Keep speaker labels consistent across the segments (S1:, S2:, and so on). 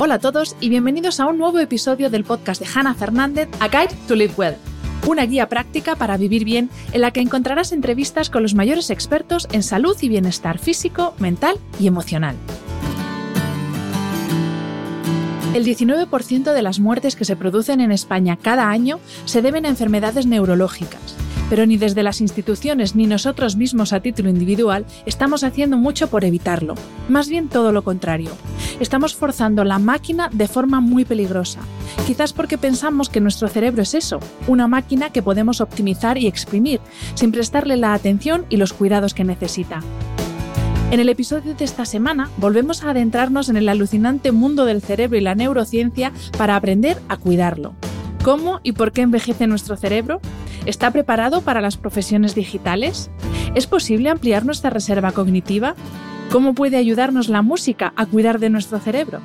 S1: Hola a todos y bienvenidos a un nuevo episodio del podcast de Hannah Fernández, A Guide to Live Well. Una guía práctica para vivir bien en la que encontrarás entrevistas con los mayores expertos en salud y bienestar físico, mental y emocional. El 19% de las muertes que se producen en España cada año se deben a enfermedades neurológicas, pero ni desde las instituciones ni nosotros mismos a título individual estamos haciendo mucho por evitarlo. Más bien todo lo contrario. Estamos forzando la máquina de forma muy peligrosa, quizás porque pensamos que nuestro cerebro es eso, una máquina que podemos optimizar y exprimir, sin prestarle la atención y los cuidados que necesita. En el episodio de esta semana volvemos a adentrarnos en el alucinante mundo del cerebro y la neurociencia para aprender a cuidarlo. ¿Cómo y por qué envejece nuestro cerebro? ¿Está preparado para las profesiones digitales? ¿Es posible ampliar nuestra reserva cognitiva? ¿Cómo puede ayudarnos la música a cuidar de nuestro cerebro?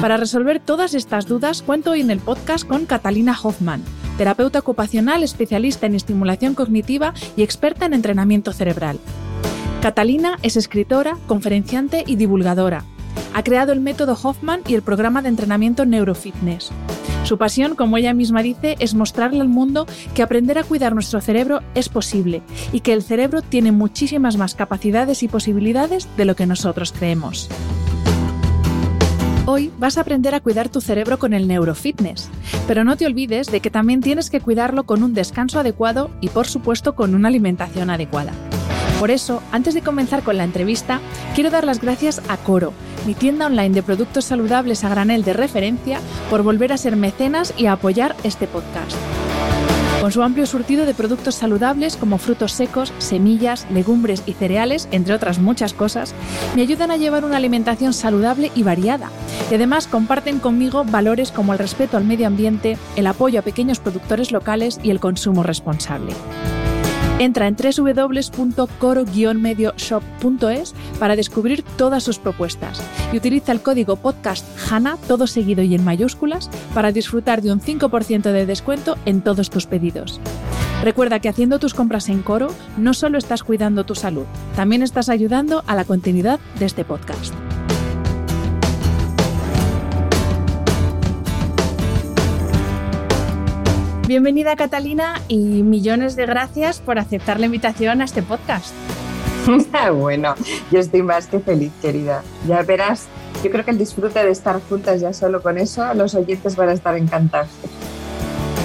S1: Para resolver todas estas dudas, cuento hoy en el podcast con Catalina Hoffman, terapeuta ocupacional especialista en estimulación cognitiva y experta en entrenamiento cerebral. Catalina es escritora, conferenciante y divulgadora. Ha creado el método Hoffman y el programa de entrenamiento Neurofitness. Su pasión, como ella misma dice, es mostrarle al mundo que aprender a cuidar nuestro cerebro es posible y que el cerebro tiene muchísimas más capacidades y posibilidades de lo que nosotros creemos. Hoy vas a aprender a cuidar tu cerebro con el neurofitness, pero no te olvides de que también tienes que cuidarlo con un descanso adecuado y por supuesto con una alimentación adecuada. Por eso, antes de comenzar con la entrevista, quiero dar las gracias a Coro, mi tienda online de productos saludables a granel de referencia, por volver a ser mecenas y a apoyar este podcast. Con su amplio surtido de productos saludables como frutos secos, semillas, legumbres y cereales, entre otras muchas cosas, me ayudan a llevar una alimentación saludable y variada. Y además comparten conmigo valores como el respeto al medio ambiente, el apoyo a pequeños productores locales y el consumo responsable. Entra en www.coro-medioshop.es para descubrir todas sus propuestas y utiliza el código podcast HANA, todo seguido y en mayúsculas, para disfrutar de un 5% de descuento en todos tus pedidos. Recuerda que haciendo tus compras en Coro no solo estás cuidando tu salud, también estás ayudando a la continuidad de este podcast. Bienvenida Catalina y millones de gracias por aceptar la invitación a este podcast.
S2: bueno, yo estoy más que feliz, querida. Ya verás, yo creo que el disfrute de estar juntas ya solo con eso, los oyentes van a estar encantados.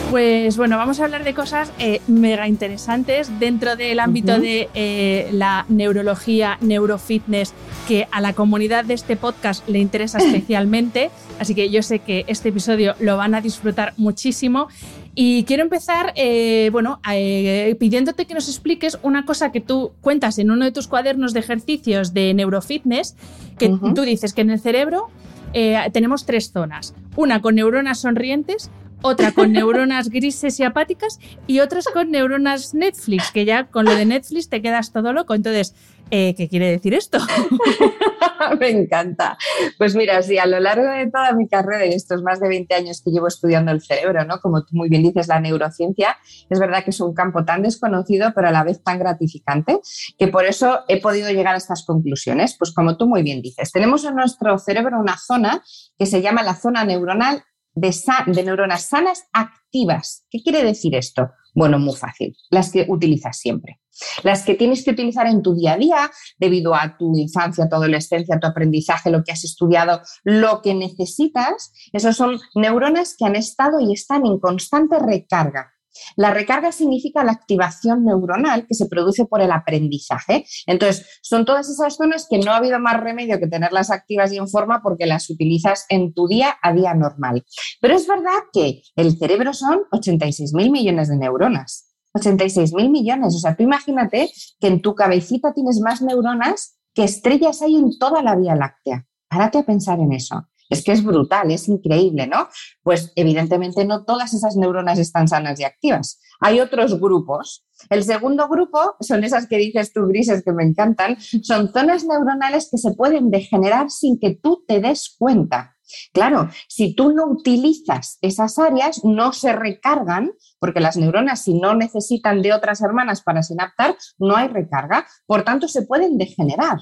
S1: Pues bueno, vamos a hablar de cosas eh, mega interesantes dentro del ámbito de eh, la neurología, neurofitness, que a la comunidad de este podcast le interesa especialmente. Así que yo sé que este episodio lo van a disfrutar muchísimo. Y quiero empezar, eh, bueno, eh, pidiéndote que nos expliques una cosa que tú cuentas en uno de tus cuadernos de ejercicios de neurofitness, que tú dices que en el cerebro eh, tenemos tres zonas. Una con neuronas sonrientes, otra con neuronas grises y apáticas y otras con neuronas Netflix, que ya con lo de Netflix te quedas todo loco. Entonces, eh, ¿Qué quiere decir esto?
S2: Me encanta. Pues mira, sí, a lo largo de toda mi carrera y estos más de 20 años que llevo estudiando el cerebro, ¿no? Como tú muy bien dices, la neurociencia, es verdad que es un campo tan desconocido, pero a la vez tan gratificante, que por eso he podido llegar a estas conclusiones. Pues como tú muy bien dices, tenemos en nuestro cerebro una zona que se llama la zona neuronal de, neuronas sanas activas. ¿Qué quiere decir esto? Bueno, muy fácil, las que utilizas siempre. Las que tienes que utilizar en tu día a día, debido a tu infancia, tu adolescencia, tu aprendizaje, lo que has estudiado, lo que necesitas, esos son neuronas que han estado y están en constante recarga. La recarga significa la activación neuronal que se produce por el aprendizaje. Entonces, son todas esas zonas que no ha habido más remedio que tenerlas activas y en forma porque las utilizas en tu día a día normal. Pero es verdad que el cerebro son 86 mil millones de neuronas. 86 mil millones. O sea, tú imagínate que en tu cabecita tienes más neuronas qué estrellas hay en toda la Vía Láctea. Párate a pensar en eso. Es que es brutal, es increíble, ¿no? Pues evidentemente no todas esas neuronas están sanas y activas. Hay otros grupos. El segundo grupo son esas que dices tú, grises, que me encantan. Son zonas neuronales que se pueden degenerar sin que tú te des cuenta. Claro, si tú no utilizas esas áreas, no se recargan, porque las neuronas, si no necesitan de otras hermanas para sinaptar, no hay recarga. Por tanto, se pueden degenerar.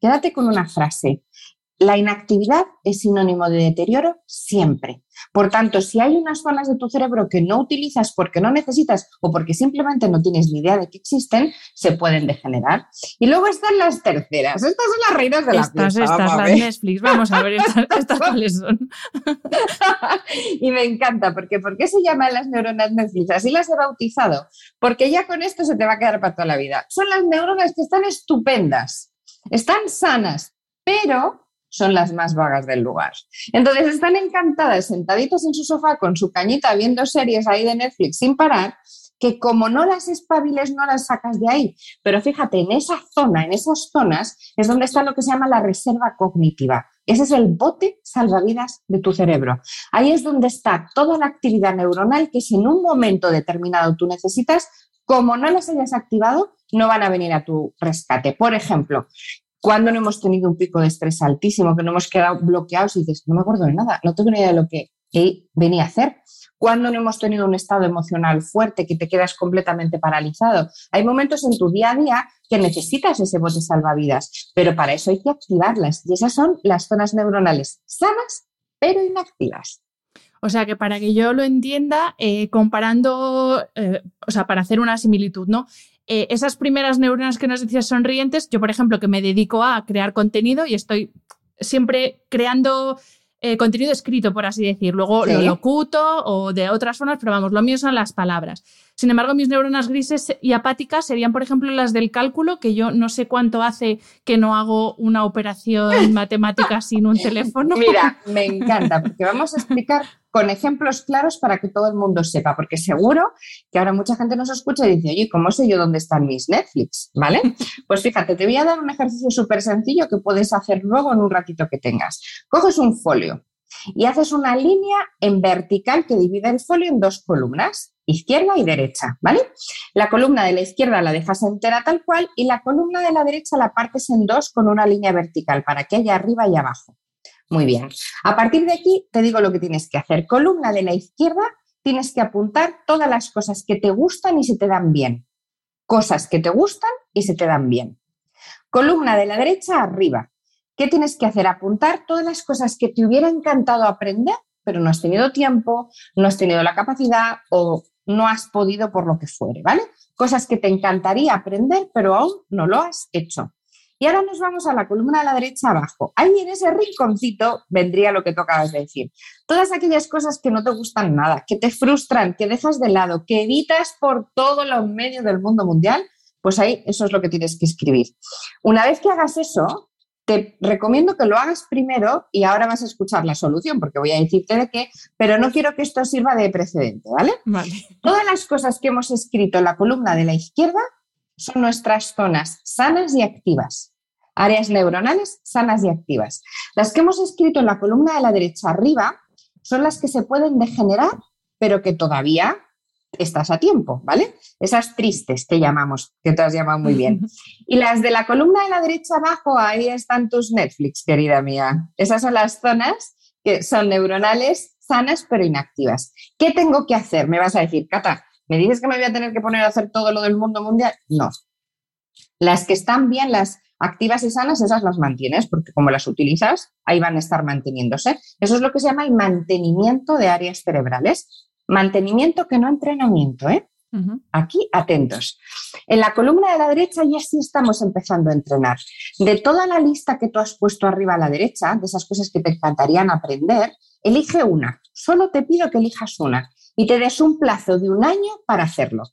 S2: Quédate con una frase. La inactividad es sinónimo de deterioro siempre. Por tanto, si hay unas zonas de tu cerebro que no utilizas porque no necesitas o porque simplemente no tienes ni idea de que existen, se pueden degenerar. Y luego están las terceras. Estas son las reinas de la
S1: Estas, estas, las Netflix. Vamos a ver estas, cuáles son.
S2: y me encanta, porque ¿por qué se llaman las neuronas Netflix? Así las he bautizado. Porque ya con esto se te va a quedar para toda la vida. Son las neuronas que están estupendas, están sanas, pero son las más vagas del lugar. Entonces están encantadas sentaditas en su sofá con su cañita viendo series ahí de Netflix sin parar, que como no las espabiles no las sacas de ahí. Pero fíjate, en esa zona, en esas zonas, es donde está lo que se llama la reserva cognitiva. Ese es el bote salvavidas de tu cerebro. Ahí es donde está toda la actividad neuronal que si en un momento determinado tú necesitas, como no las hayas activado, no van a venir a tu rescate. Por ejemplo, cuando no hemos tenido un pico de estrés altísimo, que no hemos quedado bloqueados y dices, no me acuerdo de nada, no tengo ni idea de lo que venía a hacer. Cuando no hemos tenido un estado emocional fuerte, que te quedas completamente paralizado. Hay momentos en tu día a día que necesitas ese bote salvavidas, pero para eso hay que activarlas. Y esas son las zonas neuronales sanas, pero inactivas.
S1: O sea que para que yo lo entienda, eh, comparando, eh, o sea, para hacer una similitud, ¿no? Eh, esas primeras neuronas que nos decías sonrientes, yo por ejemplo que me dedico a crear contenido y estoy siempre creando eh, contenido escrito, por así decir. Luego lo locuto o de otras formas, pero vamos, lo mío son las palabras. Sin embargo, mis neuronas grises y apáticas serían, por ejemplo, las del cálculo, que yo no sé cuánto hace que no hago una operación matemática sin un teléfono.
S2: Mira, me encanta, porque vamos a explicar con ejemplos claros para que todo el mundo sepa, porque seguro que ahora mucha gente nos escucha y dice, oye, ¿cómo sé yo dónde están mis Netflix? ¿Vale? Pues fíjate, te voy a dar un ejercicio súper sencillo que puedes hacer luego en un ratito que tengas. Coges un folio y haces una línea en vertical que divide el folio en dos columnas izquierda y derecha, ¿vale? La columna de la izquierda la dejas entera tal cual y la columna de la derecha la partes en dos con una línea vertical para que haya arriba y abajo. Muy bien. A partir de aquí te digo lo que tienes que hacer. Columna de la izquierda tienes que apuntar todas las cosas que te gustan y se te dan bien. Cosas que te gustan y se te dan bien. Columna de la derecha arriba. ¿Qué tienes que hacer? Apuntar todas las cosas que te hubiera encantado aprender, pero no has tenido tiempo, no has tenido la capacidad o no has podido por lo que fuere, ¿vale? Cosas que te encantaría aprender, pero aún no lo has hecho. Y ahora nos vamos a la columna de la derecha abajo. Ahí en ese rinconcito vendría lo que tú acabas de decir. Todas aquellas cosas que no te gustan nada, que te frustran, que dejas de lado, que evitas por todo los medios del mundo mundial, pues ahí eso es lo que tienes que escribir. Una vez que hagas eso, te recomiendo que lo hagas primero y ahora vas a escuchar la solución porque voy a decirte de qué, pero no quiero que esto sirva de precedente, ¿vale? Todas las cosas que hemos escrito en la columna de la izquierda son nuestras zonas sanas y activas, áreas neuronales sanas y activas. Las que hemos escrito en la columna de la derecha arriba son las que se pueden degenerar, pero que todavía estás a tiempo, ¿vale? Esas tristes que llamamos, que te has llamado muy bien. Y las de la columna de la derecha abajo, ahí están tus Netflix, querida mía. Esas son las zonas que son neuronales, sanas pero inactivas. ¿Qué tengo que hacer? Me vas a decir, Cata, ¿me dices que me voy a tener que poner a hacer todo lo del mundo mundial? No. Las que están bien, las activas y sanas, esas las mantienes, porque como las utilizas, ahí van a estar manteniéndose. Eso es lo que se llama el mantenimiento de áreas cerebrales. Mantenimiento que no entrenamiento, ¿eh? Aquí, atentos. En la columna de la derecha ya sí estamos empezando a entrenar. De toda la lista que tú has puesto arriba a la derecha, de esas cosas que te encantarían aprender, elige una. Solo te pido que elijas una y te des un plazo de un año para hacerlo.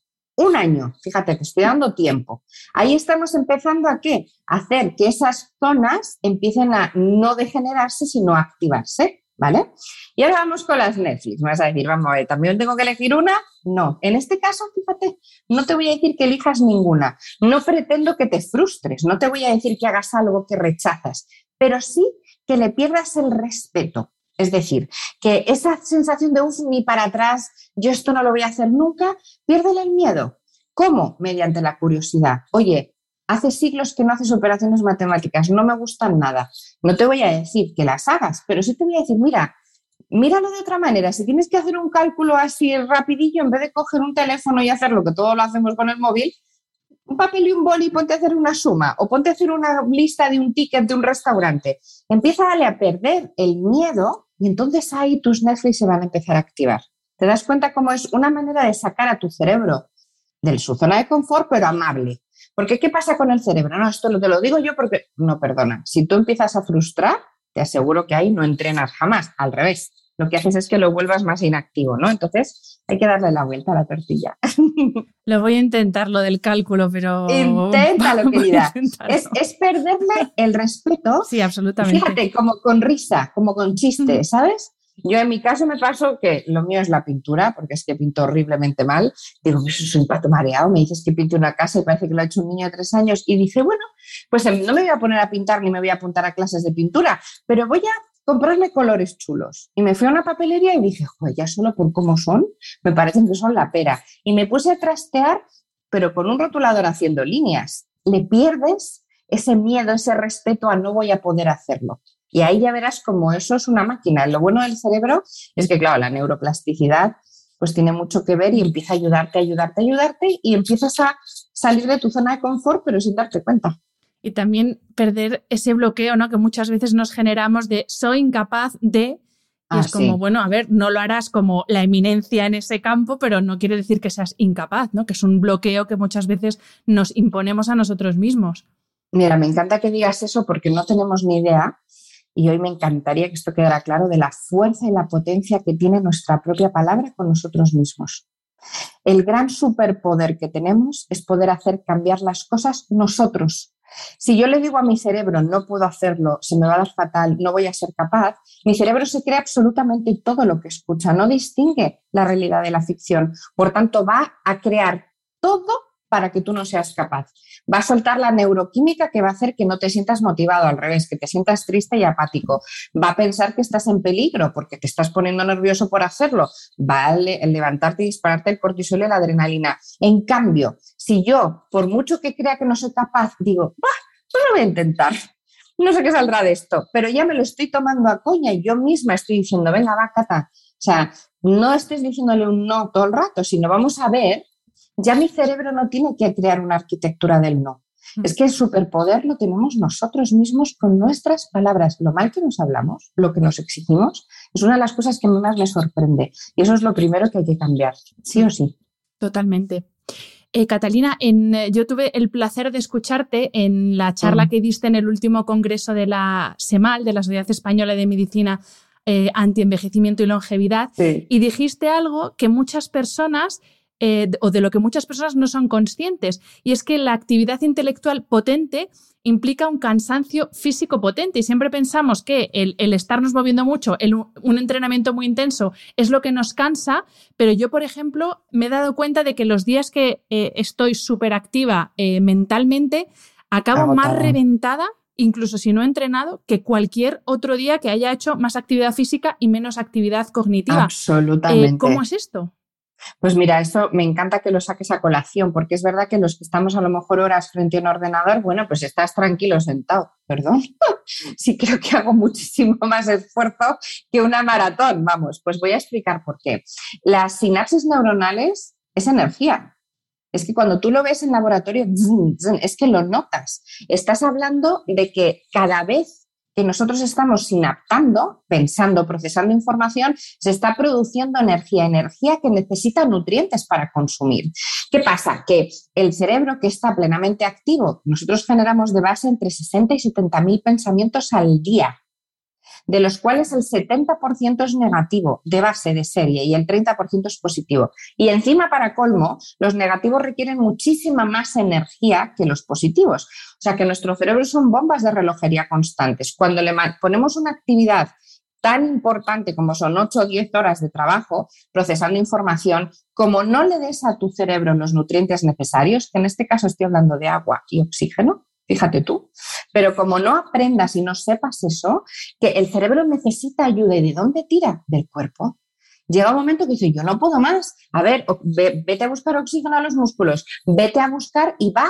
S2: Un año, fíjate, te estoy dando tiempo. Ahí estamos empezando a qué? Hacer que esas zonas empiecen a no degenerarse, sino a activarse. ¿vale? Y ahora vamos con las Netflix. Me vas a decir, vamos a ver, ¿también tengo que elegir una? No. En este caso, fíjate, no te voy a decir que elijas ninguna. No pretendo que te frustres, no te voy a decir que hagas algo que rechazas, pero sí que le pierdas el respeto. Es decir, que esa sensación de, uff, ni para atrás, yo esto no lo voy a hacer nunca, piérdele el miedo. ¿Cómo? Mediante la curiosidad. Oye, hace siglos que no haces operaciones matemáticas, no me gustan nada. No te voy a decir que las hagas, pero sí te voy a decir, mira, míralo de otra manera. Si tienes que hacer un cálculo así rapidillo, en vez de coger un teléfono y hacer lo que todo lo hacemos con el móvil, un papel y un boli, ponte a hacer una suma o ponte a hacer una lista de un ticket de un restaurante. Empieza a a perder el miedo y entonces ahí tus Netflix se van a empezar a activar. ¿Te das cuenta cómo es una manera de sacar a tu cerebro de su zona de confort, pero amable? Porque ¿qué pasa con el cerebro? No, esto te lo digo yo porque, no, perdona, si tú empiezas a frustrar, te aseguro que ahí no entrenas jamás, al revés. Lo que haces es que lo vuelvas más inactivo, ¿no? Entonces hay que darle la vuelta a la tortilla.
S1: Lo voy a intentar, lo del cálculo, pero...
S2: Inténtalo, querida. Es, es, perderle el respeto.
S1: Sí, absolutamente.
S2: Fíjate, como con risa, como con chiste, ¿sabes? Yo en mi caso me paso que lo mío es la pintura, porque es que pinto horriblemente mal. Digo, eso es un pato mareado. Me dices que pinte una casa y parece que lo ha hecho un niño de tres años. Y dije, bueno, pues em, no me voy a poner a pintar ni me voy a apuntar a clases de pintura, pero voy a comprarle colores chulos. Y me fui a una papelería y dije, joder, ya solo por cómo son, me parecen que son la pera. Y me puse a trastear, pero con un rotulador haciendo líneas. Le pierdes ese miedo, ese respeto a no voy a poder hacerlo. Y ahí ya verás como eso es una máquina. Lo bueno del cerebro es que, claro, la neuroplasticidad pues tiene mucho que ver y empieza a ayudarte, ayudarte, ayudarte y empiezas a salir de tu zona de confort, pero sin darte cuenta
S1: y también perder ese bloqueo, ¿no? Que muchas veces nos generamos de soy incapaz de. Y es ah, como, bueno, a ver, no lo harás como la eminencia en ese campo, pero no quiere decir que seas incapaz, ¿no? Que es un bloqueo que muchas veces nos imponemos a nosotros mismos.
S2: Mira, me encanta que digas eso porque no tenemos ni idea y hoy me encantaría que esto quedara claro de la fuerza y la potencia que tiene nuestra propia palabra con nosotros mismos. El gran superpoder que tenemos es poder hacer cambiar las cosas nosotros, si yo le digo a mi cerebro, no puedo hacerlo, se me va a dar fatal, no voy a ser capaz, mi cerebro se cree absolutamente todo lo que escucha, no distingue la realidad de la ficción. Por tanto, va a crear todo para que tú no seas capaz. Va a soltar la neuroquímica que va a hacer que no te sientas motivado, al revés, que te sientas triste y apático. Va a pensar que estás en peligro porque te estás poniendo nervioso por hacerlo. Va a levantarte y dispararte el cortisol y la adrenalina. En cambio, si yo, por mucho que crea que no soy capaz, digo, bah, pues lo voy a intentar. No sé qué saldrá de esto, pero ya me lo estoy tomando a coña y yo misma estoy diciendo, venga, va, Cata. O sea, no estés diciéndole un no todo el rato, sino vamos a ver ya mi cerebro no tiene que crear una arquitectura del no. Mm. Es que el superpoder lo tenemos nosotros mismos con nuestras palabras. Lo mal que nos hablamos, lo que nos exigimos, es una de las cosas que más me sorprende. Y eso es lo primero que hay que cambiar, sí o sí.
S1: Totalmente. Eh, Catalina, en, eh, yo tuve el placer de escucharte en la charla mm. que diste en el último congreso de la SEMAL, de la Sociedad Española de Medicina eh, Antienvejecimiento y Longevidad, y dijiste algo que muchas personas eh, o de lo que muchas personas no son conscientes, y es que la actividad intelectual potente implica un cansancio físico potente y siempre pensamos que el, estarnos moviendo mucho, un entrenamiento muy intenso es lo que nos cansa, pero yo, por ejemplo, me he dado cuenta de que los días que eh, estoy súper activa eh, mentalmente, acabo más reventada incluso si no he entrenado, que cualquier otro día que haya hecho más actividad física y menos actividad cognitiva.
S2: Absolutamente.
S1: ¿Cómo es esto?
S2: Pues mira, eso me encanta que lo saques a colación, porque es verdad que los que estamos a lo mejor horas frente a un ordenador, bueno, pues estás tranquilo sentado, perdón. sí creo que hago muchísimo más esfuerzo que una maratón, vamos, pues voy a explicar por qué. Las sinapsis neuronales es energía. Es que cuando tú lo ves en laboratorio, es que lo notas. Estás hablando de que cada vez que nosotros estamos sinaptando, pensando, procesando información, se está produciendo energía, energía que necesita nutrientes para consumir. ¿Qué pasa? Que el cerebro que está plenamente activo, nosotros generamos de base entre 60 y 70 mil pensamientos al día de los cuales el 70% es negativo de base de serie y el 30% es positivo. Y encima, para colmo, los negativos requieren muchísima más energía que los positivos. O sea que nuestro cerebro son bombas de relojería constantes. Cuando le ponemos una actividad tan importante como son 8 o 10 horas de trabajo procesando información, como no le des a tu cerebro los nutrientes necesarios, que en este caso estoy hablando de agua y oxígeno, fíjate tú, pero como no aprendas y no sepas eso, que el cerebro necesita ayuda y de dónde tira del cuerpo. Llega un momento que dice, yo no puedo más. A ver, vete a buscar oxígeno a los músculos, vete a buscar y va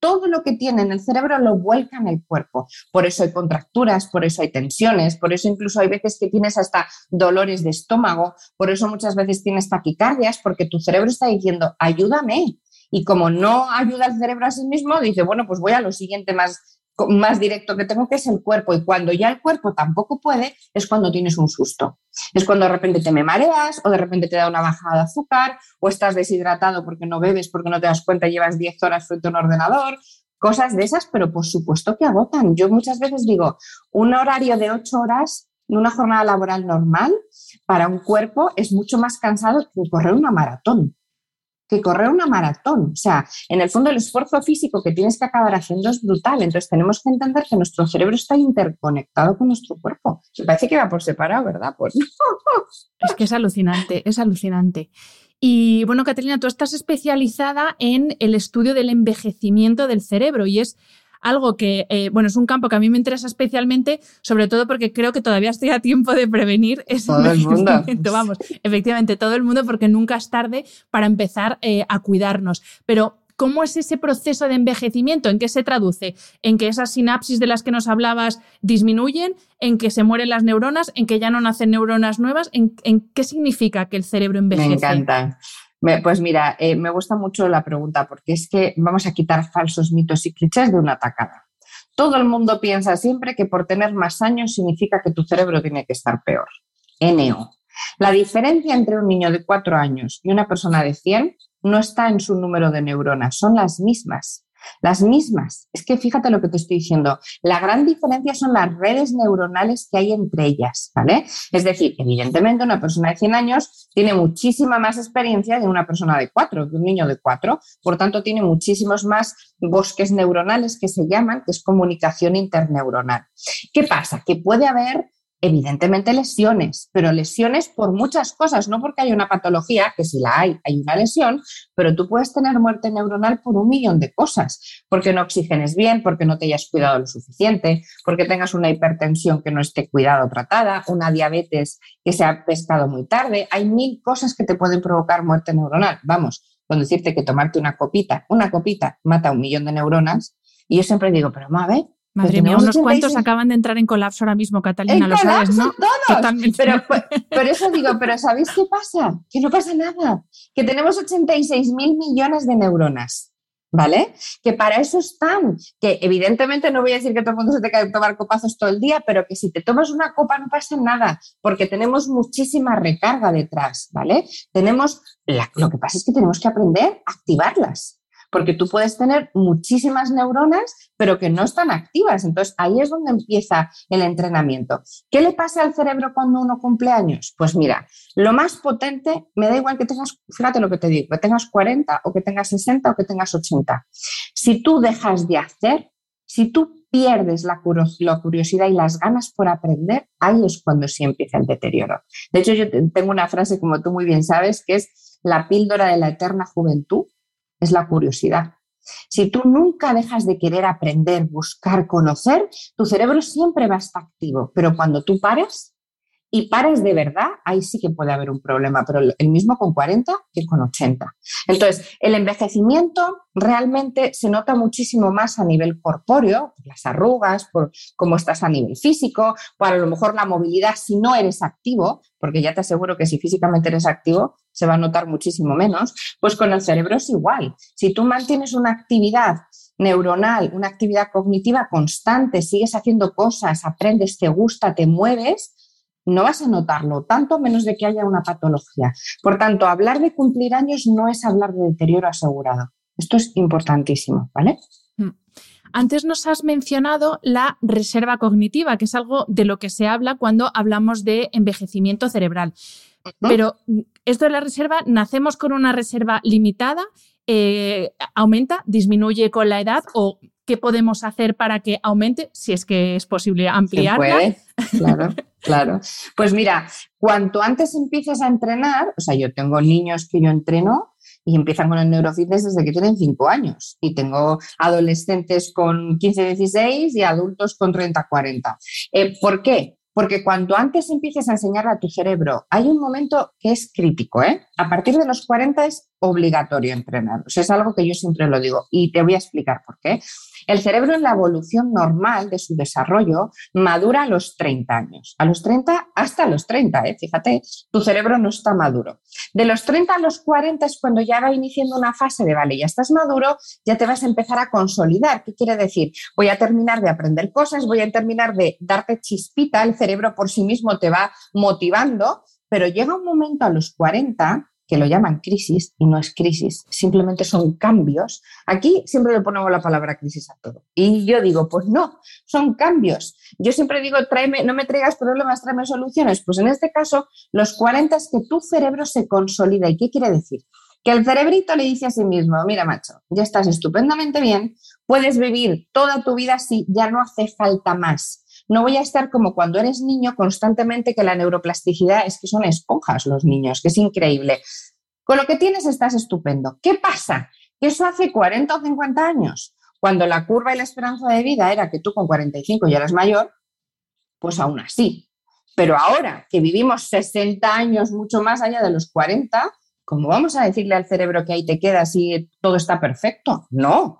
S2: todo lo que tiene en el cerebro lo vuelca en el cuerpo. Por eso hay contracturas, por eso hay tensiones, por eso incluso hay veces que tienes hasta dolores de estómago, por eso muchas veces tienes taquicardias, porque tu cerebro está diciendo, ayúdame. Y como no ayuda el cerebro a sí mismo, dice, bueno, pues voy a lo siguiente más más directo que tengo, que es el cuerpo. Y cuando ya el cuerpo tampoco puede, es cuando tienes un susto. Es cuando de repente te me mareas o de repente te da una bajada de azúcar o estás deshidratado porque no bebes, porque no te das cuenta llevas 10 horas frente a un ordenador. Cosas de esas, pero por supuesto que agotan. Yo muchas veces digo, un horario de 8 horas en una jornada laboral normal para un cuerpo es mucho más cansado que correr una maratón que correr una maratón. O sea, en el fondo el esfuerzo físico que tienes que acabar haciendo es brutal. Entonces tenemos que entender que nuestro cerebro está interconectado con nuestro cuerpo. Me parece que va por separado, ¿verdad? Pues
S1: Es que es alucinante, es alucinante. Y bueno, Catalina, tú estás especializada en el estudio del envejecimiento del cerebro y es algo que, eh, bueno, es un campo que a mí me interesa especialmente, sobre todo porque creo que todavía estoy a tiempo de prevenir ese todo el mundo. Vamos, efectivamente, todo el mundo, porque nunca es tarde para empezar eh, a cuidarnos. Pero ¿Cómo es ese proceso de envejecimiento? ¿En qué se traduce? ¿En que esas sinapsis de las que nos hablabas disminuyen? ¿En que se mueren las neuronas? ¿En que ya no nacen neuronas nuevas? ¿En, en qué significa que el cerebro envejece?
S2: Me encanta pues mira, eh, me gusta mucho la pregunta porque es que vamos a quitar falsos mitos y clichés de una tacada. Todo el mundo piensa siempre que por tener más años significa que tu cerebro tiene que estar peor. NO. La diferencia entre un niño de 4 años y una persona de 100 no está en su número de neuronas, son las mismas. Las mismas. Es que fíjate lo que te estoy diciendo. La gran diferencia son las redes neuronales que hay entre ellas, ¿vale? Es decir, evidentemente una persona de 100 años tiene muchísima más experiencia de una persona de 4, de un niño de 4. Por tanto, tiene muchísimos más bosques neuronales que se llaman, que es comunicación interneuronal. ¿Qué pasa? Que puede haber Evidentemente lesiones, pero lesiones por muchas cosas, no porque haya una patología, que si la hay, hay una lesión, pero tú puedes tener muerte neuronal por un millón de cosas, porque no oxigenes bien, porque no te hayas cuidado lo suficiente, porque tengas una hipertensión que no esté cuidado o tratada, una diabetes que se ha pescado muy tarde, hay mil cosas que te pueden provocar muerte neuronal. Vamos, con decirte que tomarte una copita, una copita mata un millón de neuronas, y yo siempre digo, pero a
S1: Madre mía, unos cuantos acaban de entrar en colapso ahora mismo, Catalina, lo sabes, ¿no?
S2: Todos. Pero por eso digo, pero ¿sabéis qué pasa? Que no pasa nada. Que tenemos 86 mil millones de neuronas, ¿vale? Que para eso están. Que evidentemente no voy a decir que todo el mundo se tenga que tomar copazos todo el día, pero que si te tomas una copa no pasa nada, porque tenemos muchísima recarga detrás, ¿vale? Tenemos, lo que pasa es que tenemos que aprender a activarlas porque tú puedes tener muchísimas neuronas, pero que no están activas. Entonces, ahí es donde empieza el entrenamiento. ¿Qué le pasa al cerebro cuando uno cumple años? Pues mira, lo más potente, me da igual que tengas, fíjate lo que te digo, que tengas 40 o que tengas 60 o que tengas 80. Si tú dejas de hacer, si tú pierdes la, curiosidad y las ganas por aprender, ahí es cuando sí empieza el deterioro. De hecho, yo tengo una frase, como tú muy bien sabes, que es la píldora de la eterna juventud es la curiosidad. Si tú nunca dejas de querer aprender, buscar, conocer, tu cerebro siempre va a estar activo, pero cuando tú pares y pares de verdad, ahí sí que puede haber un problema, pero el mismo con 40 que con 80. Entonces, el envejecimiento realmente se nota muchísimo más a nivel corpóreo, por las arrugas, por cómo estás a nivel físico, por a lo mejor la movilidad si no eres activo, porque ya te aseguro que si físicamente eres activo se va a notar muchísimo menos, pues con el cerebro es igual. Si tú mantienes una actividad neuronal, una actividad cognitiva constante, sigues haciendo cosas, aprendes, te gusta, te mueves, no vas a notarlo, tanto menos de que haya una patología. Por tanto, hablar de cumplir años no es hablar de deterioro asegurado. Esto es importantísimo, ¿vale? Mm.
S1: Antes nos has mencionado la reserva cognitiva, que es algo de lo que se habla cuando hablamos de envejecimiento cerebral. Pero mm, esto de la reserva, ¿nacemos con una reserva limitada? Eh, ¿Aumenta? ¿Disminuye con la edad? ¿O qué podemos hacer para que aumente, si es que es posible ampliarla?
S2: claro. Claro. Pues mira, cuanto antes empieces a entrenar, o sea, yo tengo niños que yo entreno y empiezan con el neurofitness desde que tienen 5 años. Y tengo adolescentes con 15, 16 y adultos con 30, 40. Eh, ¿Por qué? Porque cuanto antes empieces a enseñarle a tu cerebro, hay un momento que es crítico, ¿eh? A partir de los 40 es obligatorio entrenar. Es algo que yo siempre lo digo y te voy a explicar por qué. El cerebro en la evolución normal de su desarrollo madura a los 30 años. A los 30 hasta los 30, ¿eh? fíjate, tu cerebro no está maduro. De los 30 a los 40 es cuando ya va iniciando una fase de, vale, ya estás maduro, ya te vas a empezar a consolidar. ¿Qué quiere decir? Voy a terminar de aprender cosas, voy a terminar de darte chispita, el cerebro por sí mismo te va motivando, pero llega un momento a los 40 que lo llaman crisis y no es crisis, simplemente son cambios. Aquí siempre le ponemos la palabra crisis a todo. Y yo digo, pues no, son cambios. Yo siempre digo, tráeme, no me traigas problemas, tráeme soluciones. Pues en este caso, los 40 es que tu cerebro se consolida. ¿Y qué quiere decir? Que el cerebrito le dice a sí mismo, mira macho, ya estás estupendamente bien, puedes vivir toda tu vida así, ya no hace falta más. No voy a estar como cuando eres niño constantemente que la neuroplasticidad es que son esponjas los niños, que es increíble. Con lo que tienes estás estupendo. ¿Qué pasa? Que eso hace 40 o 50 años, cuando la curva y la esperanza de vida era que tú con 45 ya eras mayor, pues aún así. Pero ahora que vivimos 60 años mucho más allá de los 40, ¿cómo vamos a decirle al cerebro que ahí te quedas y todo está perfecto? No,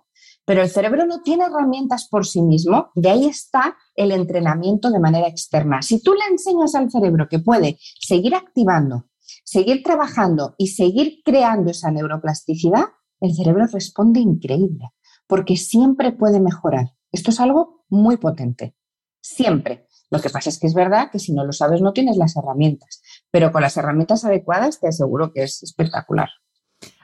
S2: pero el cerebro no tiene herramientas por sí mismo, de ahí está el entrenamiento de manera externa. Si tú le enseñas al cerebro que puede seguir activando, seguir trabajando y seguir creando esa neuroplasticidad, el cerebro responde increíble, porque siempre puede mejorar. Esto es algo muy potente, siempre. Lo que pasa es que es verdad que si no lo sabes no tienes las herramientas, pero con las herramientas adecuadas te aseguro que es espectacular.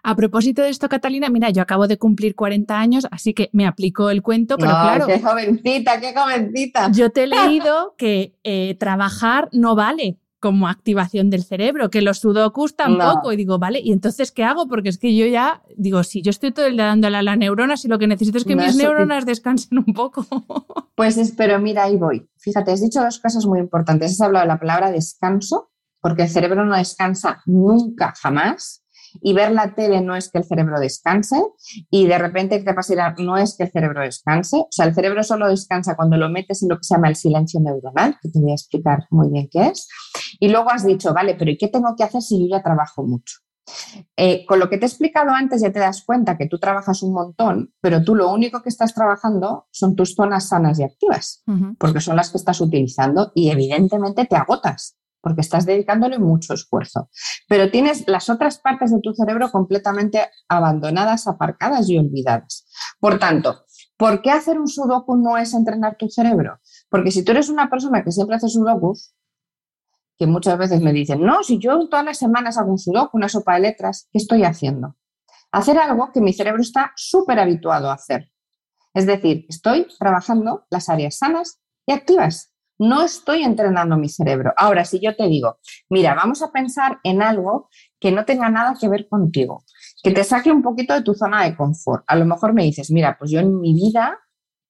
S1: A propósito de esto, Catalina, mira, yo acabo de cumplir 40 años, así que me aplico el cuento, pero claro.
S2: ¡Qué jovencita, qué jovencita!
S1: Yo te he leído que eh, trabajar no vale como activación del cerebro, que los sudokus tampoco. Y digo, vale, ¿y entonces qué hago? Porque es que yo ya, digo, si yo estoy todo el día dándole a la neurona, si lo que necesito es que mis neuronas descansen un poco.
S2: Pues pero mira, ahí voy. Fíjate, has dicho dos cosas muy importantes. Has hablado de la palabra descanso, porque el cerebro no descansa nunca, jamás y ver la tele no es que el cerebro descanse y de repente te pasa no es que el cerebro descanse, o sea, el cerebro solo descansa cuando lo metes en lo que se llama el silencio neuronal, que te voy a explicar muy bien qué es. Y luego has dicho, vale, pero ¿y qué tengo que hacer si yo ya trabajo mucho? Eh, con lo que te he explicado antes ya te das cuenta que tú trabajas un montón, pero tú lo único que estás trabajando son tus zonas sanas y activas, porque son las que estás utilizando y evidentemente te agotas porque estás dedicándole mucho esfuerzo. Pero tienes las otras partes de tu cerebro completamente abandonadas, aparcadas y olvidadas. Por tanto, ¿por qué hacer un sudoku no es entrenar tu cerebro? Porque si tú eres una persona que siempre hace sudokus, que muchas veces me dicen, no, si yo todas las semanas hago un sudoku, una sopa de letras, ¿qué estoy haciendo? Hacer algo que mi cerebro está súper habituado a hacer. Es decir, estoy trabajando las áreas sanas y activas no estoy entrenando mi cerebro. Ahora, si yo te digo, mira, vamos a pensar en algo que no tenga nada que ver contigo, que te saque un poquito de tu zona de confort. A lo mejor me dices, mira, pues yo en mi vida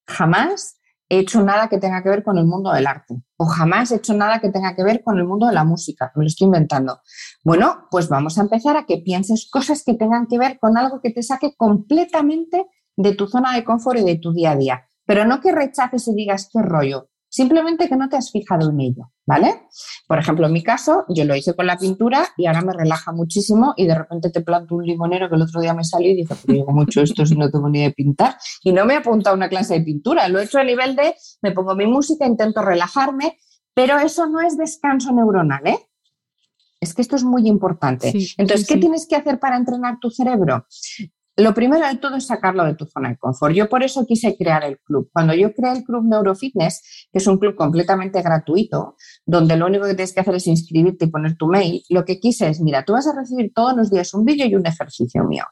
S2: jamás he hecho nada que tenga que ver con el mundo del arte o jamás he hecho nada que tenga que ver con el mundo de la música, me lo estoy inventando. Bueno, pues vamos a empezar a que pienses cosas que tengan que ver con algo que te saque completamente de tu zona de confort y de tu día a día, pero no que rechaces y digas qué rollo, Simplemente que no te has fijado en ello, ¿vale? Por ejemplo, en mi caso, yo lo hice con la pintura y ahora me relaja muchísimo y de repente te planto un limonero que el otro día me salió y dije, pero digo mucho esto si no tengo ni de pintar. Y no me he apuntado a una clase de pintura, lo he hecho a nivel de, me pongo mi música, intento relajarme, pero eso no es descanso neuronal, ¿eh? Es que esto es muy importante. Entonces, ¿qué tienes que hacer para entrenar tu cerebro? Lo primero de todo es sacarlo de tu zona de confort. Yo por eso quise crear el club. Cuando yo creé el club Neurofitness, que es un club completamente gratuito, donde lo único que tienes que hacer es inscribirte y poner tu mail, lo que quise es, mira, tú vas a recibir todos los días un vídeo y un ejercicio mío.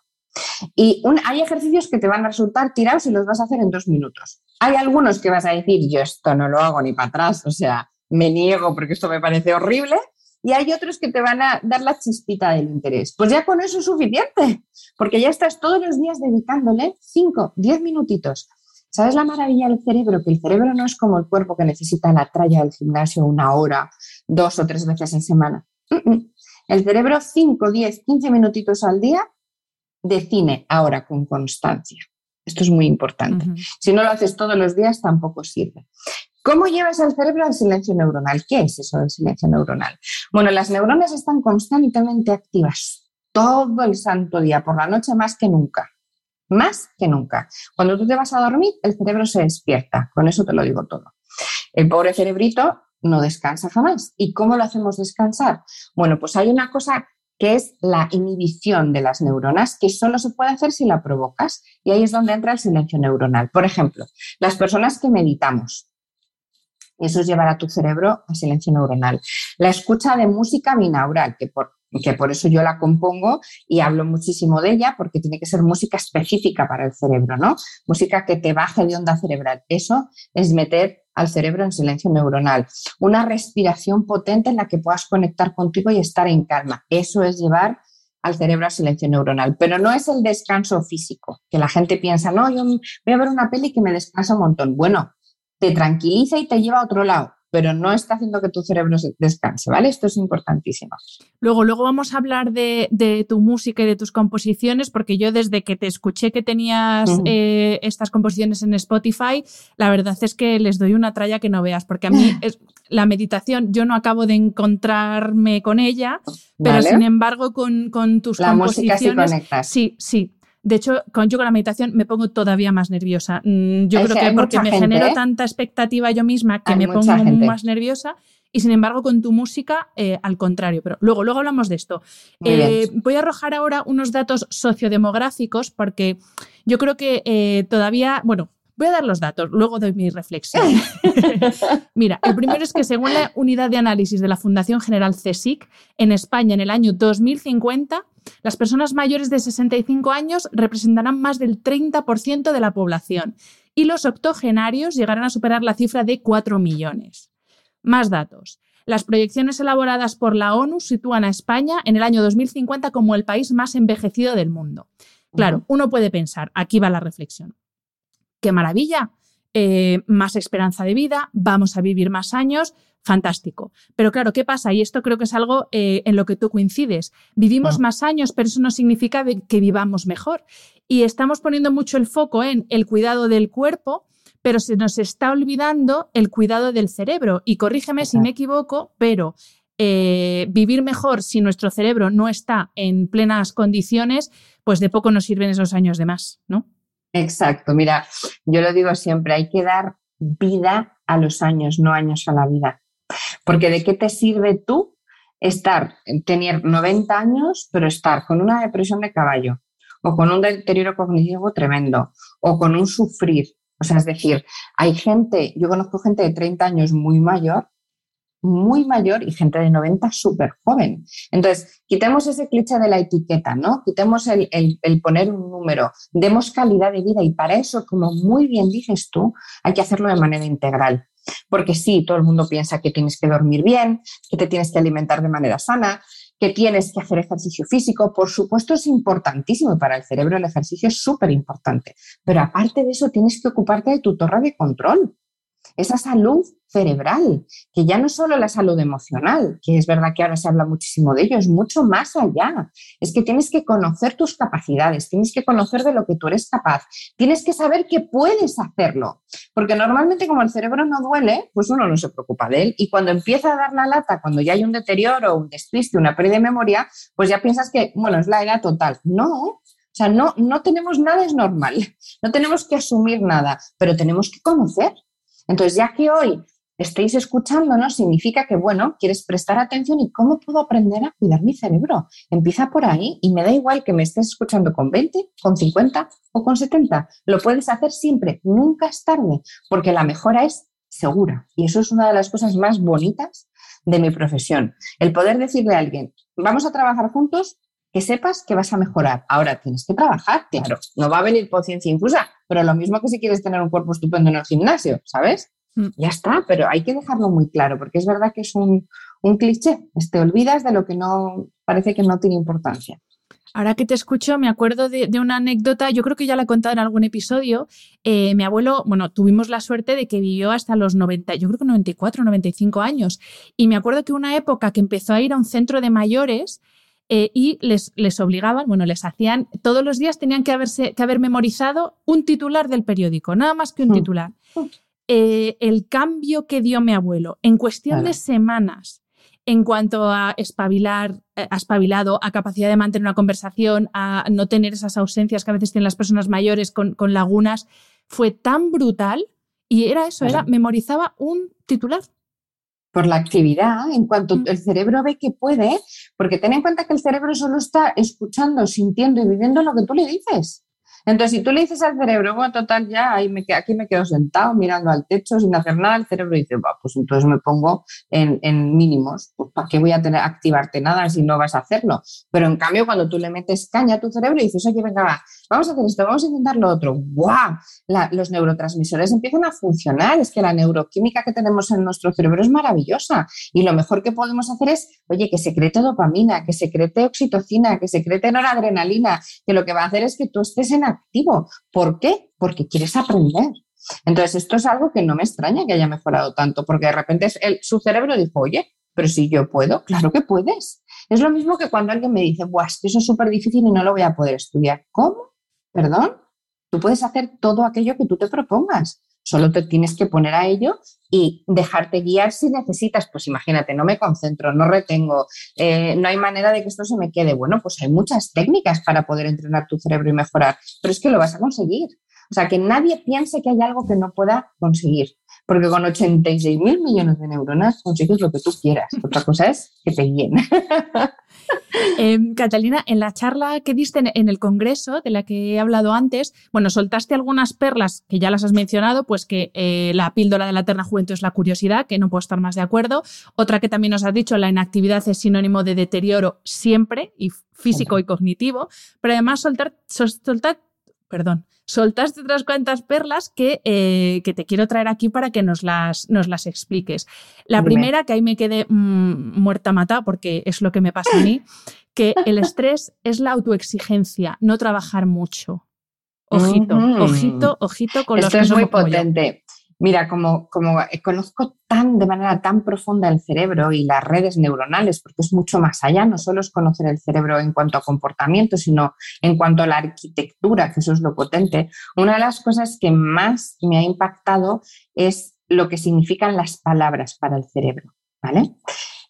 S2: Y hay ejercicios que te van a resultar tirados y los vas a hacer en dos minutos. Hay algunos que vas a decir, yo esto no lo hago ni para atrás, o sea, me niego porque esto me parece horrible y hay otros que te van a dar la chispita del interés. Pues ya con eso es suficiente, porque ya estás todos los días dedicándole 5, 10 minutitos. ¿Sabes la maravilla del cerebro? Que el cerebro no es como el cuerpo que necesita la tralla del gimnasio una hora, dos o tres veces en semana. El cerebro 5, 10, 15 minutitos al día define ahora con constancia. Esto es muy importante. Si no lo haces todos los días, tampoco sirve. ¿Cómo llevas al cerebro al silencio neuronal? ¿Qué es eso del silencio neuronal? Bueno, las neuronas están constantemente activas todo el santo día, por la noche más que nunca. Más que nunca. Cuando tú te vas a dormir, el cerebro se despierta. Con eso te lo digo todo. El pobre cerebrito no descansa jamás. ¿Y cómo lo hacemos descansar? Bueno, pues hay una cosa que es la inhibición de las neuronas, que solo se puede hacer si la provocas. Y ahí es donde entra el silencio neuronal. Por ejemplo, las personas que meditamos, eso es llevar a tu cerebro a silencio neuronal. La escucha de música binaural, que por, que por eso yo la compongo y hablo muchísimo de ella, porque tiene que ser música específica para el cerebro, ¿no? Música que te baje de onda cerebral. Eso es meter al cerebro en silencio neuronal. Una respiración potente en la que puedas conectar contigo y estar en calma. Eso es llevar al cerebro a silencio neuronal. Pero no es el descanso físico, que la gente piensa, no, yo voy a ver una peli que me descansa un montón. Bueno, te tranquiliza y te lleva a otro lado, pero no está haciendo que tu cerebro descanse, ¿vale? Esto es importantísimo.
S1: Luego, luego vamos a hablar de, tu música y de tus composiciones, porque yo desde que te escuché que tenías eh, estas composiciones en Spotify, la verdad es que les doy una tralla que no veas, porque a mí es, la meditación yo no acabo de encontrarme con ella, pero sin embargo con, tus
S2: la
S1: composiciones...
S2: Música
S1: sí, sí, de hecho, con, yo con la meditación me pongo todavía más nerviosa. Mm, yo creo que porque me genero ¿eh? tanta expectativa yo misma que me pongo más nerviosa. Y sin embargo, con tu música, eh, al contrario. Pero luego, luego hablamos de esto. Eh, voy a arrojar ahora unos datos sociodemográficos porque yo creo que todavía, bueno, Voy a dar los datos, luego doy mi reflexión. Mira, el primero es que según la unidad de análisis de la Fundación General CSIC, en España en el año 2050 las personas mayores de 65 años representarán más del 30% de la población y los octogenarios llegarán a superar la cifra de 4 millones. Más datos. Las proyecciones elaboradas por la ONU sitúan a España en el año 2050 como el país más envejecido del mundo. Claro, uno puede pensar, aquí va la reflexión. ¡Qué maravilla! Eh, más esperanza de vida, vamos a vivir más años, fantástico. Pero claro, ¿qué pasa? Y esto creo que es algo eh, en lo que tú coincides. Vivimos más años, pero eso no significa que vivamos mejor. Y estamos poniendo mucho el foco en el cuidado del cuerpo, pero se nos está olvidando el cuidado del cerebro. Y corrígeme si me equivoco, pero eh, vivir mejor si nuestro cerebro no está en plenas condiciones, pues de poco nos sirven esos años de más, ¿no?
S2: Exacto, mira, yo lo digo siempre, hay que dar vida a los años, no años a la vida. Porque ¿de qué te sirve tú estar, tener 90 años, pero estar con una depresión de caballo, o con un deterioro cognitivo tremendo, o con un sufrir? O sea, es decir, hay gente, yo conozco gente de 30 años muy mayor muy mayor y gente de 90 súper joven. Entonces, quitemos ese cliché de la etiqueta, ¿no? Quitemos el, el, poner un número, demos calidad de vida y para eso, como muy bien dices tú, hay que hacerlo de manera integral. Porque sí, todo el mundo piensa que tienes que dormir bien, que te tienes que alimentar de manera sana, que tienes que hacer ejercicio físico. Por supuesto, es importantísimo para el cerebro el ejercicio es súper importante. Pero aparte de eso, tienes que ocuparte de tu torre de control esa salud cerebral, que ya no es solo la salud emocional, que es verdad que ahora se habla muchísimo de ello, es mucho más allá. Es que tienes que conocer tus capacidades, tienes que conocer de lo que tú eres capaz, tienes que saber que puedes hacerlo, porque normalmente como el cerebro no duele, pues uno no se preocupa de él y cuando empieza a dar la lata, cuando ya hay un deterioro, un despiste, una pérdida de memoria, pues ya piensas que, bueno, es la era total. No, o sea, no, no tenemos nada es normal, no tenemos que asumir nada, pero tenemos que conocer. Entonces, ya que hoy estéis escuchándonos, significa que, bueno, quieres prestar atención y cómo puedo aprender a cuidar mi cerebro. Empieza por ahí y me da igual que me estés escuchando con 20, con 50 o con 70. Lo puedes hacer siempre, nunca es tarde, porque la mejora es segura. Y eso es una de las cosas más bonitas de mi profesión. El poder decirle a alguien, vamos a trabajar juntos, que sepas que vas a mejorar. Ahora tienes que trabajar, claro. No va a venir por ciencia infusa, pero lo mismo que si quieres tener un cuerpo estupendo en el gimnasio, ¿sabes? Mm. Ya está, pero hay que dejarlo muy claro, porque es verdad que es un, un cliché. Te olvidas de lo que no parece que no tiene importancia.
S1: Ahora que te escucho, me acuerdo de, una anécdota, yo creo que ya la he contado en algún episodio. Eh, mi abuelo, bueno, tuvimos la suerte de que vivió hasta los 90, yo creo que 94, 95 años. Y me acuerdo que una época que empezó a ir a un centro de mayores eh, y les, les, obligaban, bueno, les hacían, todos los días tenían que, haberse, que haber memorizado un titular del periódico, nada más que un mm. titular. Eh, el cambio que dio mi abuelo en cuestión de semanas en cuanto a espabilar, eh, a espabilado, a capacidad de mantener una conversación, a no tener esas ausencias que a veces tienen las personas mayores con, lagunas, fue tan brutal y era eso, era memorizaba un titular.
S2: Por la actividad, en cuanto el cerebro ve que puede, porque ten en cuenta que el cerebro solo está escuchando, sintiendo y viviendo lo que tú le dices. Entonces, si tú le dices al cerebro, bueno, total, ya ahí me, aquí me quedo sentado mirando al techo sin hacer nada, el cerebro dice, va, pues entonces me pongo en, mínimos, pues ¿para qué voy a tener, activarte nada si no vas a hacerlo? Pero en cambio, cuando tú le metes caña a tu cerebro y dices, oye, venga, va, vamos a hacer esto, vamos a intentar lo otro, ¡guau! los neurotransmisores empiezan a funcionar, es que la neuroquímica que tenemos en nuestro cerebro es maravillosa y lo mejor que podemos hacer es, oye, que secrete dopamina, que secrete oxitocina, que secrete noradrenalina, que lo que va a hacer es que tú estés en activo. ¿Por qué? Porque quieres aprender. Entonces, esto es algo que no me extraña que haya mejorado tanto, porque de repente su cerebro dijo, oye, pero si yo puedo, claro que puedes. Es lo mismo que cuando alguien me dice, Buah, eso es súper difícil y no lo voy a poder estudiar. ¿Cómo? ¿Perdón? Tú puedes hacer todo aquello que tú te propongas. Solo te tienes que poner a ello y dejarte guiar si necesitas. Pues imagínate, no me concentro, no retengo, eh, no hay manera de que esto se me quede. Bueno, pues hay muchas técnicas para poder entrenar tu cerebro y mejorar, pero es que lo vas a conseguir. O sea, que nadie piense que hay algo que no pueda conseguir, porque con 86 mil millones de neuronas consigues lo que tú quieras. Otra cosa es que te guíen.
S1: Em, Catalina, en la charla que diste en el Congreso, de la que he hablado antes, bueno, soltaste algunas perlas que ya las has mencionado, pues que eh, la píldora de la eterna juventud es la curiosidad, que no puedo estar más de acuerdo. Otra que también nos has dicho, la inactividad es sinónimo de deterioro siempre, y físico y cognitivo, pero además soltar, soltar perdón, soltaste otras cuantas perlas que, eh, que, te quiero traer aquí para que nos las, nos las expliques. La primera, que ahí me quedé mm, muerta mata, porque es lo que me pasa a mí, que el estrés es la autoexigencia, no trabajar mucho. Ojito, ojito, ojito con
S2: Esto
S1: los
S2: que es muy potente. Mira, como, como conozco tan de manera tan profunda el cerebro y las redes neuronales, porque es mucho más allá, no solo es conocer el cerebro en cuanto a comportamiento, sino en cuanto a la arquitectura, que eso es lo potente, una de las cosas que más me ha impactado es lo que significan las palabras para el cerebro, ¿vale?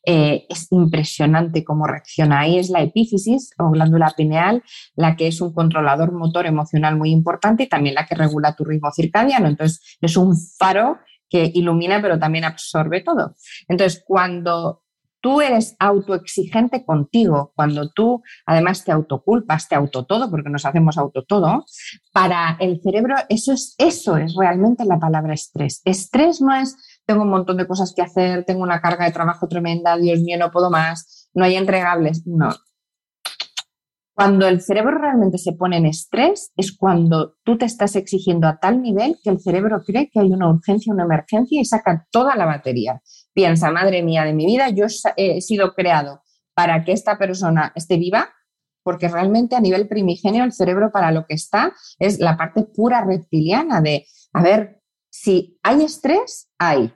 S2: Eh, es impresionante cómo reacciona. Ahí es la epífisis o glándula pineal, la que es un controlador motor emocional muy importante y también la que regula tu ritmo circadiano. Entonces, es un faro que ilumina pero también absorbe todo. Entonces, cuando tú eres autoexigente contigo, cuando tú además te autoculpas, te auto todo, porque nos hacemos auto todo, para el cerebro eso es, eso es realmente la palabra estrés. Estrés no es tengo un montón de cosas que hacer, tengo una carga de trabajo tremenda, Dios mío, no puedo más, no hay entregables. No. Cuando el cerebro realmente se pone en estrés es cuando tú te estás exigiendo a tal nivel que el cerebro cree que hay una urgencia, una emergencia y saca toda la batería. Piensa, madre mía de mi vida, yo he sido creado para que esta persona esté viva, porque realmente a nivel primigenio el cerebro para lo que está es la parte pura reptiliana de, a ver, si hay estrés, hay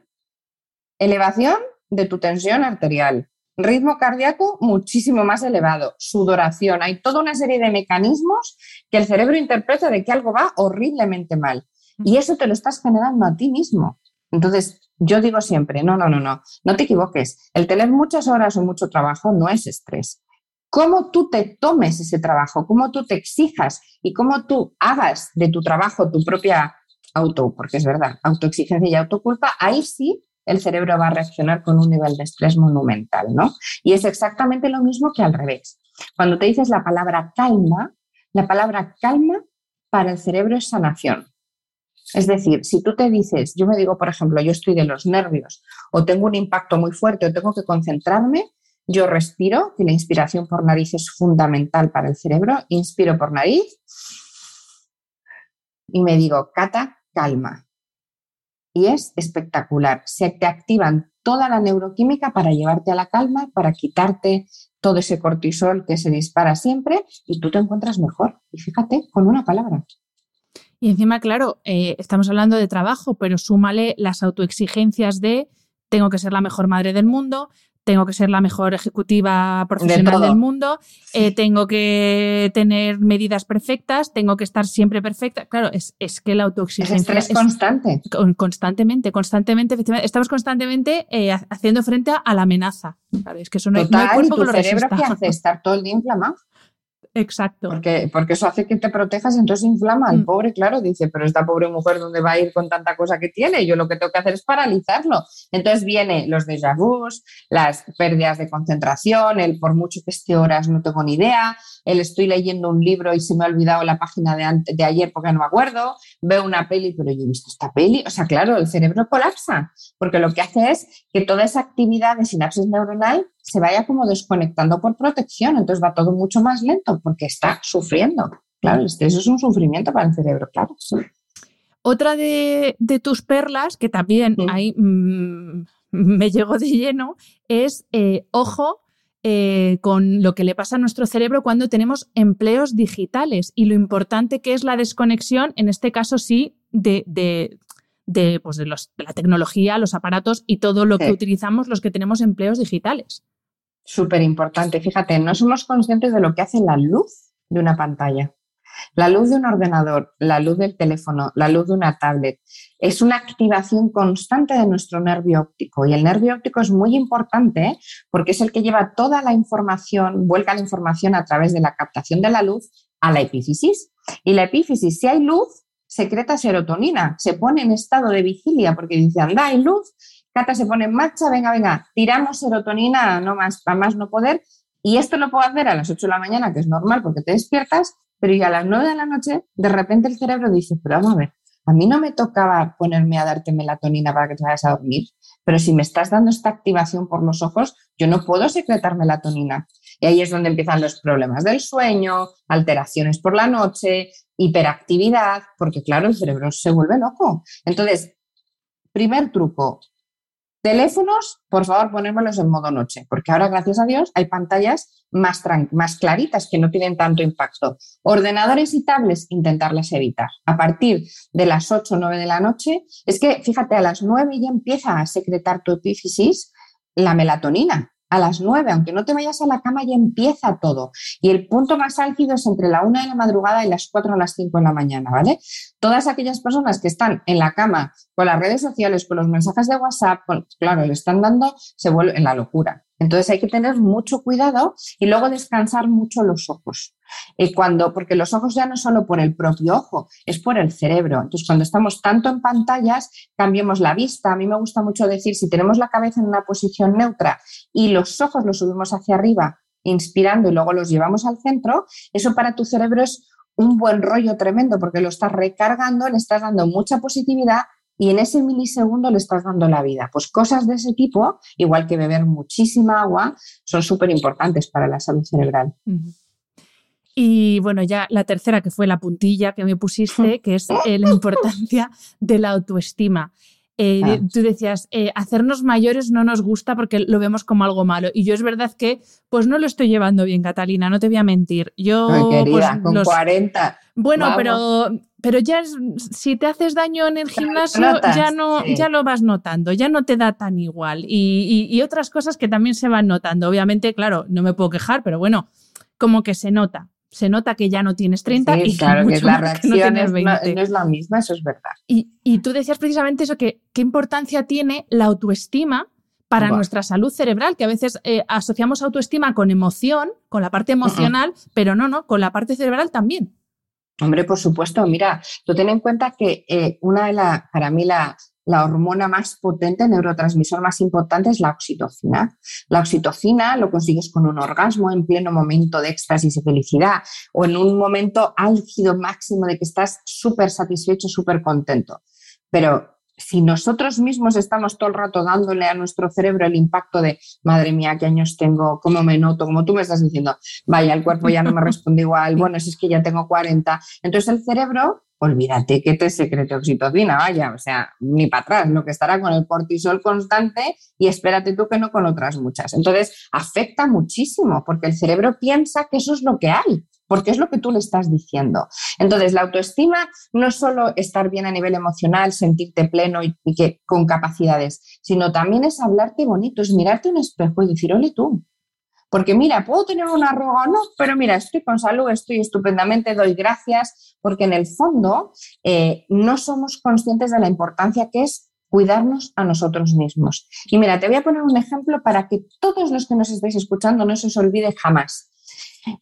S2: elevación de tu tensión arterial, ritmo cardíaco muchísimo más elevado, sudoración, hay toda una serie de mecanismos que el cerebro interpreta de que algo va horriblemente mal. Y eso te lo estás generando a ti mismo. Entonces, yo digo siempre, no, no, no, no, no te equivoques. El tener muchas horas o mucho trabajo no es estrés. Cómo tú te tomes ese trabajo, cómo tú te exijas y cómo tú hagas de tu trabajo tu propia auto, porque es verdad, autoexigencia y autoculpa, ahí sí el cerebro va a reaccionar con un nivel de estrés monumental, ¿no? Y es exactamente lo mismo que al revés. Cuando te dices la palabra calma, la palabra calma para el cerebro es sanación. Es decir, si tú te dices, yo me digo, por ejemplo, yo estoy de los nervios o tengo un impacto muy fuerte o tengo que concentrarme, yo respiro, que la inspiración por nariz es fundamental para el cerebro, inspiro por nariz y me digo, Cata, calma. Y es espectacular. Se te activan toda la neuroquímica para llevarte a la calma, para quitarte todo ese cortisol que se dispara siempre y tú te encuentras mejor. Y fíjate, con una palabra.
S1: Y encima, claro, eh, estamos hablando de trabajo, pero súmale las autoexigencias de tengo que ser la mejor madre del mundo, tengo que ser la mejor ejecutiva profesional del mundo, eh, tengo que tener medidas perfectas, tengo que estar siempre perfecta. Claro, es, es que la autoexigencia
S2: es, constante.
S1: constantemente, constantemente, efectivamente, estamos constantemente eh, haciendo frente a la amenaza. Claro, es que eso no,
S2: Total, hay, tu cerebro que hace estar todo el día inflamado.
S1: Exacto.
S2: Porque, porque eso hace que te protejas y entonces inflama. El mm. pobre, claro, dice, pero esta pobre mujer, ¿dónde va a ir con tanta cosa que tiene? Yo lo que tengo que hacer es paralizarlo. Entonces viene los déjà vus, las pérdidas de concentración, el por mucho que esté horas no tengo ni idea, el estoy leyendo un libro y se me ha olvidado la página de, de ayer porque no me acuerdo, veo una peli, pero yo he visto esta peli. O sea, claro, el cerebro colapsa, porque lo que hace es que toda esa actividad de sinapsis neuronal se vaya como desconectando por protección, entonces va todo mucho más lento porque está sufriendo. Claro, eso es un sufrimiento para el cerebro, claro.
S1: Otra de, tus perlas, que también ahí mm, me llegó de lleno, es eh, ojo eh, con lo que le pasa a nuestro cerebro cuando tenemos empleos digitales y lo importante que es la desconexión, en este caso sí, de, de, pues de, la tecnología, los aparatos y todo lo que utilizamos los que tenemos empleos digitales.
S2: Súper importante. Fíjate, no somos conscientes de lo que hace la luz de una pantalla. La luz de un ordenador, la luz del teléfono, la luz de una tablet, es una activación constante de nuestro nervio óptico. Y el nervio óptico es muy importante porque es el que lleva toda la información, vuelca la información a través de la captación de la luz a la epífisis. Y la epífisis, si hay luz, secreta serotonina, se pone en estado de vigilia porque dice, anda, hay luz, Se pone en marcha, venga, venga, tiramos serotonina no más, a más no poder. Y esto lo puedo hacer a las 8 de la mañana, que es normal porque te despiertas, pero ya a las 9 de la noche, de repente el cerebro dice, pero vamos a ver, a mí no me tocaba ponerme a darte melatonina para que te vayas a dormir, pero si me estás dando esta activación por los ojos, yo no puedo secretar melatonina. Y ahí es donde empiezan los problemas del sueño, alteraciones por la noche, hiperactividad, porque claro, el cerebro se vuelve loco. Entonces, primer truco, Teléfonos, por favor, ponérmelos en modo noche, porque ahora, gracias a Dios, hay pantallas más, más claritas que no tienen tanto impacto. Ordenadores y tablets, intentarlas evitar. A partir de las 8 o 9 de la noche, es que, fíjate, a las 9 ya empieza a secretar tu epífisis la melatonina a las 9, aunque no te vayas a la cama, ya empieza todo. Y el punto más álgido es entre la 1 de la madrugada y las 4 o las 5 de la mañana, ¿vale? Todas aquellas personas que están en la cama con las redes sociales, con los mensajes de WhatsApp, claro, le están dando, se vuelve en la locura. Entonces hay que tener mucho cuidado y luego descansar mucho los ojos. Y cuando, porque los ojos ya no solo por el propio ojo, es por el cerebro. Entonces, cuando estamos tanto en pantallas, cambiemos la vista. A mí me gusta mucho decir, si tenemos la cabeza en una posición neutra y los ojos los subimos hacia arriba, inspirando y luego los llevamos al centro, eso para tu cerebro es un buen rollo tremendo porque lo estás recargando, le estás dando mucha positividad y en ese milisegundo le estás dando la vida. Pues cosas de ese tipo, igual que beber muchísima agua, son súper importantes para la salud cerebral.
S1: Y bueno, ya la tercera, que fue la puntilla que me pusiste, que es eh, la importancia de la autoestima. Eh, ah. Tú decías, eh, hacernos mayores no nos gusta porque lo vemos como algo malo. Y yo es verdad que pues no lo estoy llevando bien, Catalina, no te voy a mentir. Yo,
S2: pues, con 40.
S1: Bueno, pero pero ya si te haces daño en el gimnasio, ya no, ya lo vas notando, ya no te da tan igual. Y, otras cosas que también se van notando. Obviamente, claro, no me puedo quejar, pero bueno, como que se nota. Se nota que ya no tienes 30 y
S2: claro, que la reacción no, es la misma, eso es verdad.
S1: Y, y, tú decías precisamente eso, que qué importancia tiene la autoestima para nuestra salud cerebral, que a veces eh, asociamos autoestima con emoción, con la parte emocional, pero no, no, con la parte cerebral también.
S2: Hombre, por supuesto, mira, tú ten en cuenta que eh, una de las, para mí la, la hormona más potente, el neurotransmisor más importante es la oxitocina. La oxitocina lo consigues con un orgasmo en pleno momento de éxtasis y felicidad o en un momento álgido máximo de que estás súper satisfecho, súper contento. Pero si nosotros mismos estamos todo el rato dándole a nuestro cerebro el impacto de, madre mía, qué años tengo, cómo me noto, como tú me estás diciendo, vaya, el cuerpo ya no me responde igual, bueno, si es que ya tengo 40. Entonces el cerebro olvídate que te secrete oxitocina, vaya, o sea, ni para atrás, lo que estará con el cortisol constante y espérate tú que no con otras muchas. Entonces, afecta muchísimo porque el cerebro piensa que eso es lo que hay, porque es lo que tú le estás diciendo. Entonces, la autoestima no es solo estar bien a nivel emocional, sentirte pleno y, que, con capacidades, sino también es hablarte bonito, es mirarte un espejo y decir, ole tú, porque mira, puedo tener una arruga no, pero mira, estoy con salud, estoy estupendamente, doy gracias, porque en el fondo eh, no somos conscientes de la importancia que es cuidarnos a nosotros mismos. Y mira, te voy a poner un ejemplo para que todos los que nos estáis escuchando no se os olvide jamás.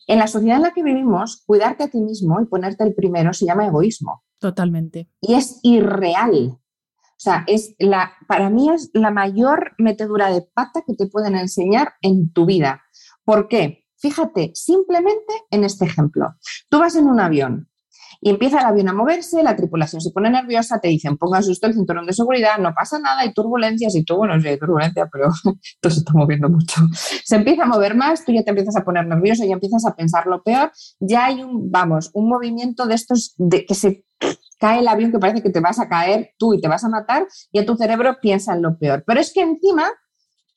S2: En la sociedad en la que vivimos, cuidarte a ti mismo y ponerte el primero se llama egoísmo.
S1: Totalmente.
S2: Y es irreal. O sea, es la, para mí es la mayor metedura de pata que te pueden enseñar en tu vida. ¿Por qué? Fíjate simplemente en este ejemplo. Tú vas en un avión y empieza el avión a moverse, la tripulación se pone nerviosa, te dicen póngase usted el cinturón de seguridad, no pasa nada, hay turbulencias y tú, bueno, sí hay turbulencia, pero todo se está moviendo mucho. Se empieza a mover más, tú ya te empiezas a poner nervioso, ya empiezas a pensar lo peor, ya hay un, vamos, un movimiento de estos de que se cae el avión que parece que te vas a caer tú y te vas a matar, y a tu cerebro piensa en lo peor. Pero es que encima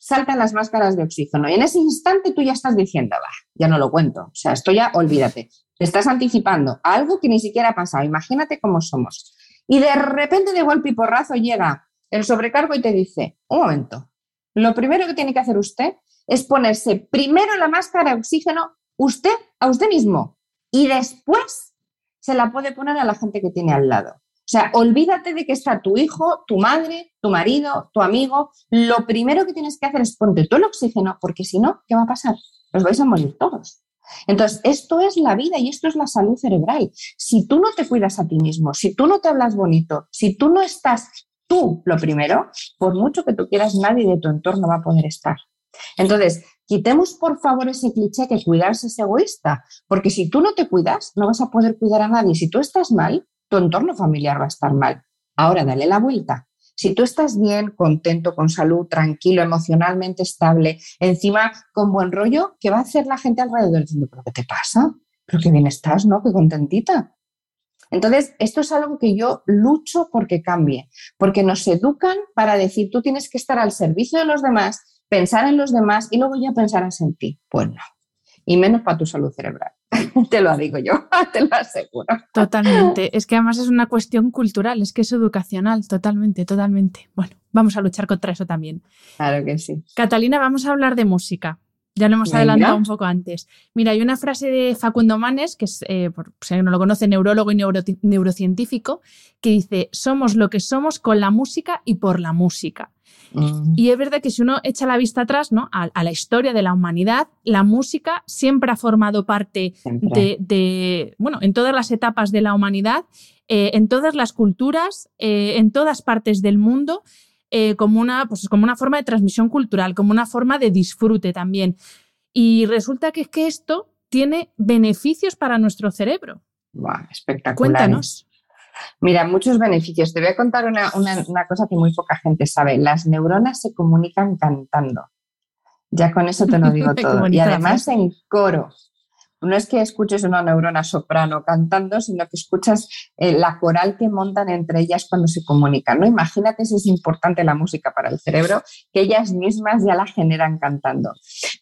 S2: saltan las máscaras de oxígeno. Y en ese instante tú ya estás diciendo, ya no lo cuento. O sea, esto ya olvídate. Te estás anticipando a algo que ni siquiera ha pasado. Imagínate cómo somos. Y de repente de golpe y porrazo llega el sobrecargo y te dice, un momento, lo primero que tiene que hacer usted es ponerse primero la máscara de oxígeno usted a usted mismo y después se la puede poner a la gente que tiene al lado. Sea, olvídate de que está tu hijo, tu madre, tu marido, tu amigo. Lo primero que tienes que hacer es ponte todo el oxígeno, porque si no, ¿qué va a pasar? Os vais a morir todos. Entonces, esto es la vida y esto es la salud cerebral. Si tú no te cuidas a ti mismo, si tú no te hablas bonito, si tú no estás tú lo primero, por mucho que tú quieras, nadie de tu entorno va a poder estar. Entonces, quitemos por favor ese cliché que cuidarse es egoísta, porque si tú no te cuidas, no vas a poder cuidar a nadie. Si tú estás mal, tu entorno familiar va a estar mal. Ahora dale la vuelta. Si tú estás bien, contento, con salud, tranquilo, emocionalmente estable, encima con buen rollo, ¿qué va a hacer la gente alrededor diciendo, pero qué te pasa? Pero qué bien estás, ¿no? Qué contentita. Entonces, esto es algo que yo lucho porque cambie, porque nos educan para decir, tú tienes que estar al servicio de los demás, pensar en los demás y luego ya pensarás en ti. Pues no, y menos para tu salud cerebral. te lo digo yo, te lo aseguro.
S1: Totalmente. Es que además es una cuestión cultural, es que es educacional, totalmente, totalmente. Bueno, vamos a luchar contra eso también.
S2: Claro que sí.
S1: Catalina, vamos a hablar de música. Ya lo hemos adelantado un poco antes. Mira, hay una frase de Facundo Manes, que es, eh, por si no lo conoce, neurólogo y neurocientífico, que dice, somos lo que somos con la música y por la música. Mm. Y es verdad que si uno echa la vista atrás ¿no? a, la historia de la humanidad, la música siempre ha formado parte de, bueno, en todas las etapas de la humanidad, eh, en todas las culturas, eh, en todas partes del mundo, eh, como, una, pues, como una forma de transmisión cultural, como una forma de disfrute también. Y resulta que es que esto tiene beneficios para nuestro cerebro.
S2: espectacular.
S1: Cuéntanos.
S2: Mira, muchos beneficios. Te voy a contar una, cosa que muy poca gente sabe. Las neuronas se comunican cantando. Ya con eso te lo digo todo. y además en coro. No es que escuches una neurona soprano cantando, sino que escuchas eh, la coral que montan entre ellas cuando se comunican. ¿no? Imagínate si es importante la música para el cerebro, que ellas mismas ya la generan cantando.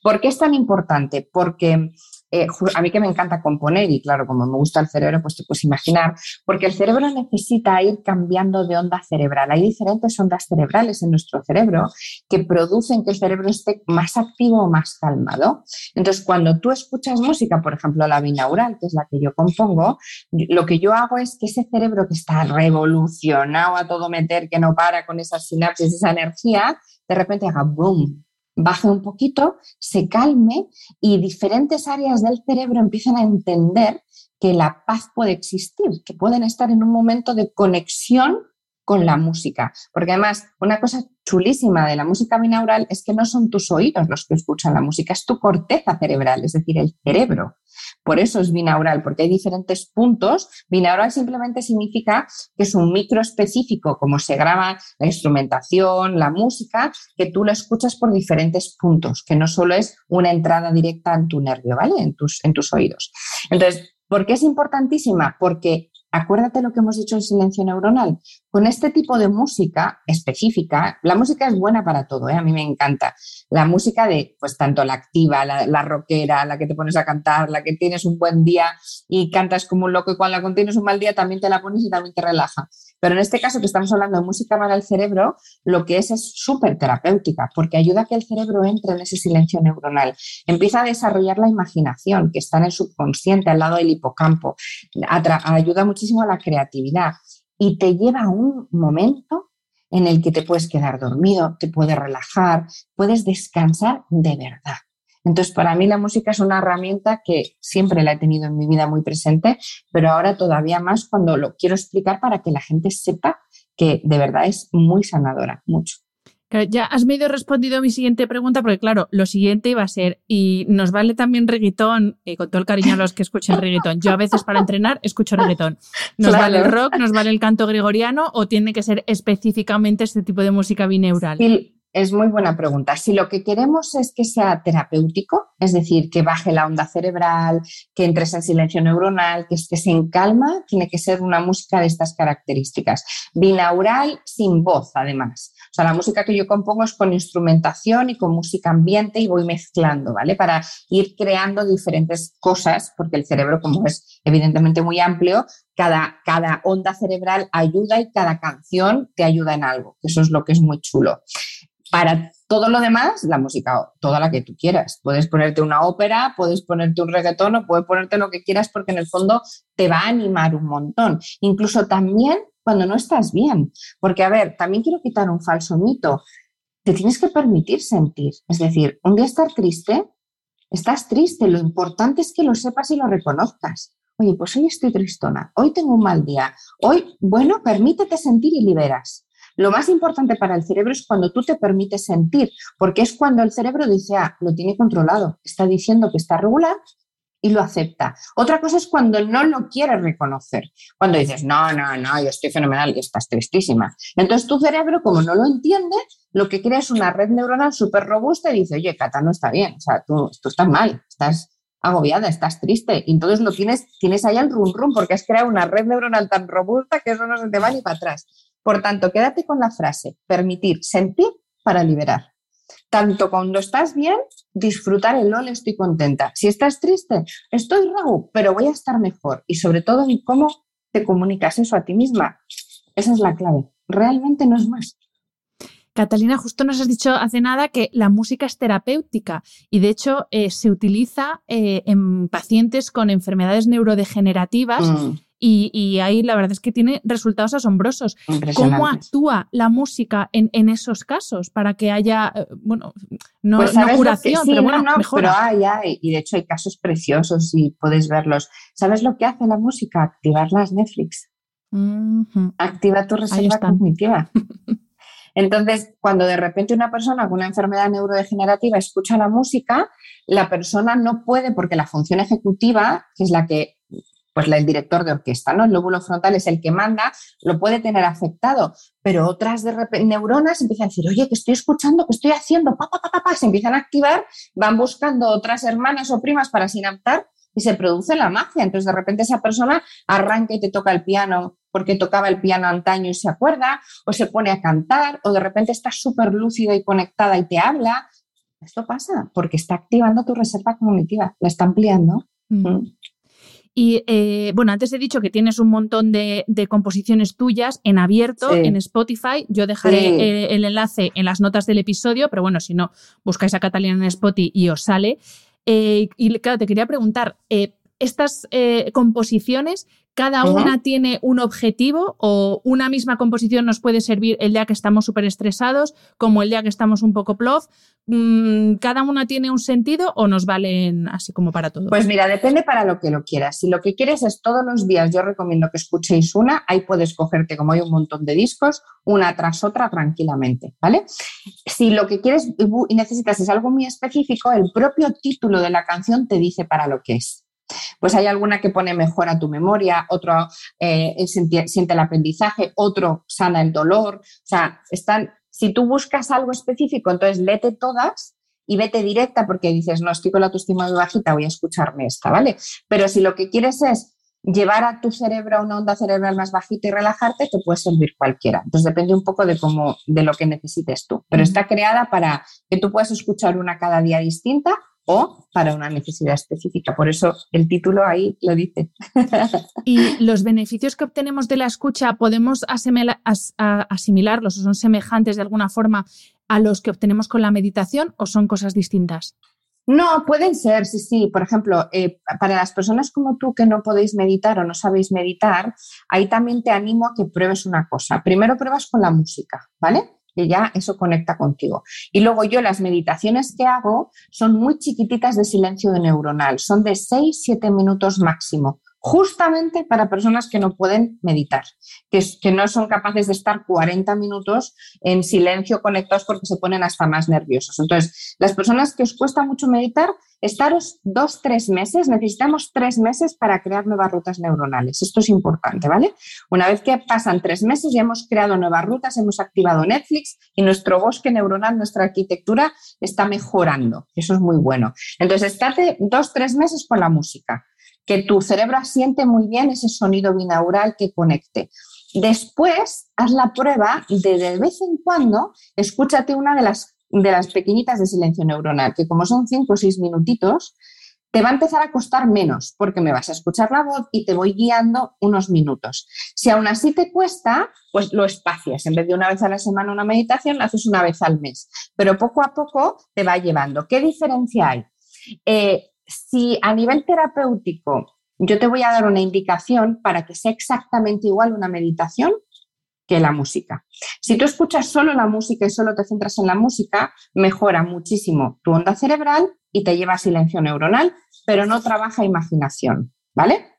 S2: ¿Por qué es tan importante? Porque eh, a mí que me encanta componer y claro, como me gusta el cerebro, pues te puedes imaginar, porque el cerebro necesita ir cambiando de onda cerebral. Hay diferentes ondas cerebrales en nuestro cerebro que producen que el cerebro esté más activo o más calmado. Entonces, cuando tú escuchas música, por ejemplo, la binaural, que es la que yo compongo, lo que yo hago es que ese cerebro que está revolucionado a todo meter, que no para con esas sinapsis, esa energía, de repente haga boom, baje un poquito, se calme y diferentes áreas del cerebro empiezan a entender que la paz puede existir, que pueden estar en un momento de conexión con la música. Porque además, una cosa chulísima de la música binaural es que no son tus oídos los que escuchan la música, es tu corteza cerebral, es decir, el cerebro. Por eso es binaural, porque hay diferentes puntos. Binaural simplemente significa que es un micro específico, como se graba la instrumentación, la música, que tú lo escuchas por diferentes puntos, que no solo es una entrada directa en tu nervio, ¿vale? En tus, en tus oídos. Entonces, ¿por qué es importantísima? Porque acuérdate lo que hemos dicho en silencio neuronal. Con este tipo de música específica, la música es buena para todo, ¿eh? a mí me encanta. La música de, pues tanto la activa, la, la, rockera, la que te pones a cantar, la que tienes un buen día y cantas como un loco y cuando la tienes un mal día también te la pones y también te relaja. Pero en este caso que estamos hablando de música para el cerebro, lo que es es súper terapéutica porque ayuda a que el cerebro entre en ese silencio neuronal. Empieza a desarrollar la imaginación que está en el subconsciente, al lado del hipocampo. ayuda muchísimo a la creatividad y te lleva a un momento en el que te puedes quedar dormido, te puedes relajar, puedes descansar de verdad. Entonces, para mí la música es una herramienta que siempre la he tenido en mi vida muy presente, pero ahora todavía más cuando lo quiero explicar para que la gente sepa que de verdad es muy sanadora, mucho.
S1: Ya has medio respondido a mi siguiente pregunta, porque claro, lo siguiente iba a ser, y nos vale también reggaetón, y con todo el cariño a los que escuchen reggaetón. Yo a veces para entrenar escucho reggaetón. ¿Nos vale el rock, nos vale el canto gregoriano o tiene que ser específicamente este tipo de música bineural?
S2: Es muy buena pregunta. Si lo que queremos es que sea terapéutico, es decir, que baje la onda cerebral, que entres en silencio neuronal, que estés en calma, tiene que ser una música de estas características. Binaural sin voz, además. O sea, la música que yo compongo es con instrumentación y con música ambiente y voy mezclando, ¿vale? Para ir creando diferentes cosas, porque el cerebro, como es evidentemente muy amplio, cada, cada onda cerebral ayuda y cada canción te ayuda en algo. Eso es lo que es muy chulo. Para todo lo demás, la música, toda la que tú quieras. Puedes ponerte una ópera, puedes ponerte un reggaetón o puedes ponerte lo que quieras porque en el fondo te va a animar un montón. Incluso también cuando no estás bien. Porque, a ver, también quiero quitar un falso mito. Te tienes que permitir sentir. Es decir, un día estar triste, estás triste. Lo importante es que lo sepas y lo reconozcas. Oye, pues hoy estoy tristona, hoy tengo un mal día, hoy, bueno, permítete sentir y liberas. Lo más importante para el cerebro es cuando tú te permites sentir, porque es cuando el cerebro dice, ah, lo tiene controlado, está diciendo que está regular y lo acepta. Otra cosa es cuando no lo quieres reconocer, cuando dices, no, no, no, yo estoy fenomenal y estás tristísima. Entonces tu cerebro, como no lo entiende, lo que crea es una red neuronal súper robusta y dice, oye, Cata, no está bien, o sea, tú, estás mal, estás agobiada, estás triste. Y entonces lo tienes, tienes ahí el rum rum porque has creado una red neuronal tan robusta que eso no se te va ni para atrás. Por tanto, quédate con la frase, permitir sentir para liberar. Tanto cuando estás bien, disfrutar el LOL, estoy contenta. Si estás triste, estoy rago, pero voy a estar mejor. Y sobre todo en cómo te comunicas eso a ti misma. Esa es la clave. Realmente no es más.
S1: Catalina, justo nos has dicho hace nada que la música es terapéutica y de hecho eh, se utiliza eh, en pacientes con enfermedades neurodegenerativas mm. Y, ahí la verdad es que tiene resultados asombrosos. ¿Cómo actúa la música en, esos casos para que haya, eh, bueno, no, pues curación, pero bueno, no,
S2: Pero hay, y de hecho hay casos preciosos y puedes verlos. ¿Sabes lo que hace la música? Activar las Netflix. Activa tu reserva cognitiva. Entonces, cuando de repente una persona con una enfermedad neurodegenerativa escucha la música, la persona no puede, porque la función ejecutiva, que es la que pues el director de orquesta, ¿no? El lóbulo frontal es el que manda, lo puede tener afectado, pero otras de neuronas empiezan a decir, oye, que estoy escuchando, que estoy haciendo, pa, pa, pa, pa, se empiezan a activar, van buscando otras hermanas o primas para sinaptar y se produce la magia. Entonces, de repente esa persona arranca y te toca el piano porque tocaba el piano antaño y se acuerda, o se pone a cantar, o de repente está súper lúcida y conectada y te habla. Esto pasa porque está activando tu reserva cognitiva, la está ampliando. Mm.
S1: Y eh, bueno, antes he dicho que tienes un montón de, composiciones tuyas en abierto en Spotify. Yo dejaré eh, el, enlace en las notas del episodio, pero bueno, si no, buscáis a Catalina en Spotify y os sale. Eh, y claro, te quería preguntar, estas composiciones, ¿Cada una tiene un objetivo o una misma composición nos puede servir el día que estamos súper estresados como el día que estamos un poco plof? Mm, ¿Cada una tiene un sentido o nos valen así como para todo?
S2: Pues mira, depende para lo que lo quieras. Si lo que quieres es todos los días, yo recomiendo que escuchéis una, ahí puedes cogerte, como hay un montón de discos, una tras otra tranquilamente, ¿vale? Si lo que quieres y necesitas es algo muy específico, el propio título de la canción te dice para lo que es. Pues hay alguna que pone mejor a tu memoria, otro eh, siente, el aprendizaje, otro sana el dolor. O sea, están, si tú buscas algo específico, entonces lete todas y vete directa porque dices, no, estoy con la autoestima muy bajita, voy a escucharme esta, ¿vale? Pero si lo que quieres es llevar a tu cerebro a una onda cerebral más bajita y relajarte, te puede servir cualquiera. Entonces depende un poco de cómo, de lo que necesites tú. Pero está creada para que tú puedas escuchar una cada día distinta o para una necesidad específica. Por eso el título ahí lo dice.
S1: ¿Y los beneficios que obtenemos de la escucha podemos asimilarlos o son semejantes de alguna forma a los que obtenemos con la meditación o son cosas distintas?
S2: No, pueden ser, sí, sí. Por ejemplo, eh, para las personas como tú que no podéis meditar o no sabéis meditar, ahí también te animo a que pruebes una cosa. Primero pruebas con la música, ¿vale? Que ya eso conecta contigo. Y luego yo las meditaciones que hago son muy chiquititas de silencio neuronal, son de 6, 7 minutos máximo justamente para personas que no pueden meditar, que, no son capaces de estar 40 minutos en silencio conectados porque se ponen hasta más nerviosos. Entonces, las personas que os cuesta mucho meditar, estaros dos, tres meses, necesitamos tres meses para crear nuevas rutas neuronales. Esto es importante, ¿vale? Una vez que pasan tres meses, ya hemos creado nuevas rutas, hemos activado Netflix y nuestro bosque neuronal, nuestra arquitectura está mejorando. Eso es muy bueno. Entonces, estate dos, tres meses con la música que tu cerebro asiente muy bien ese sonido binaural que conecte. Después, haz la prueba de de vez en cuando, escúchate una de las, de las pequeñitas de silencio neuronal, que como son cinco o seis minutitos, te va a empezar a costar menos porque me vas a escuchar la voz y te voy guiando unos minutos. Si aún así te cuesta, pues lo espacias. En vez de una vez a la semana una meditación, la haces una vez al mes. Pero poco a poco te va llevando. ¿Qué diferencia hay? Eh, si a nivel terapéutico yo te voy a dar una indicación para que sea exactamente igual una meditación que la música. Si tú escuchas solo la música y solo te centras en la música, mejora muchísimo tu onda cerebral y te lleva a silencio neuronal, pero no trabaja imaginación, ¿vale?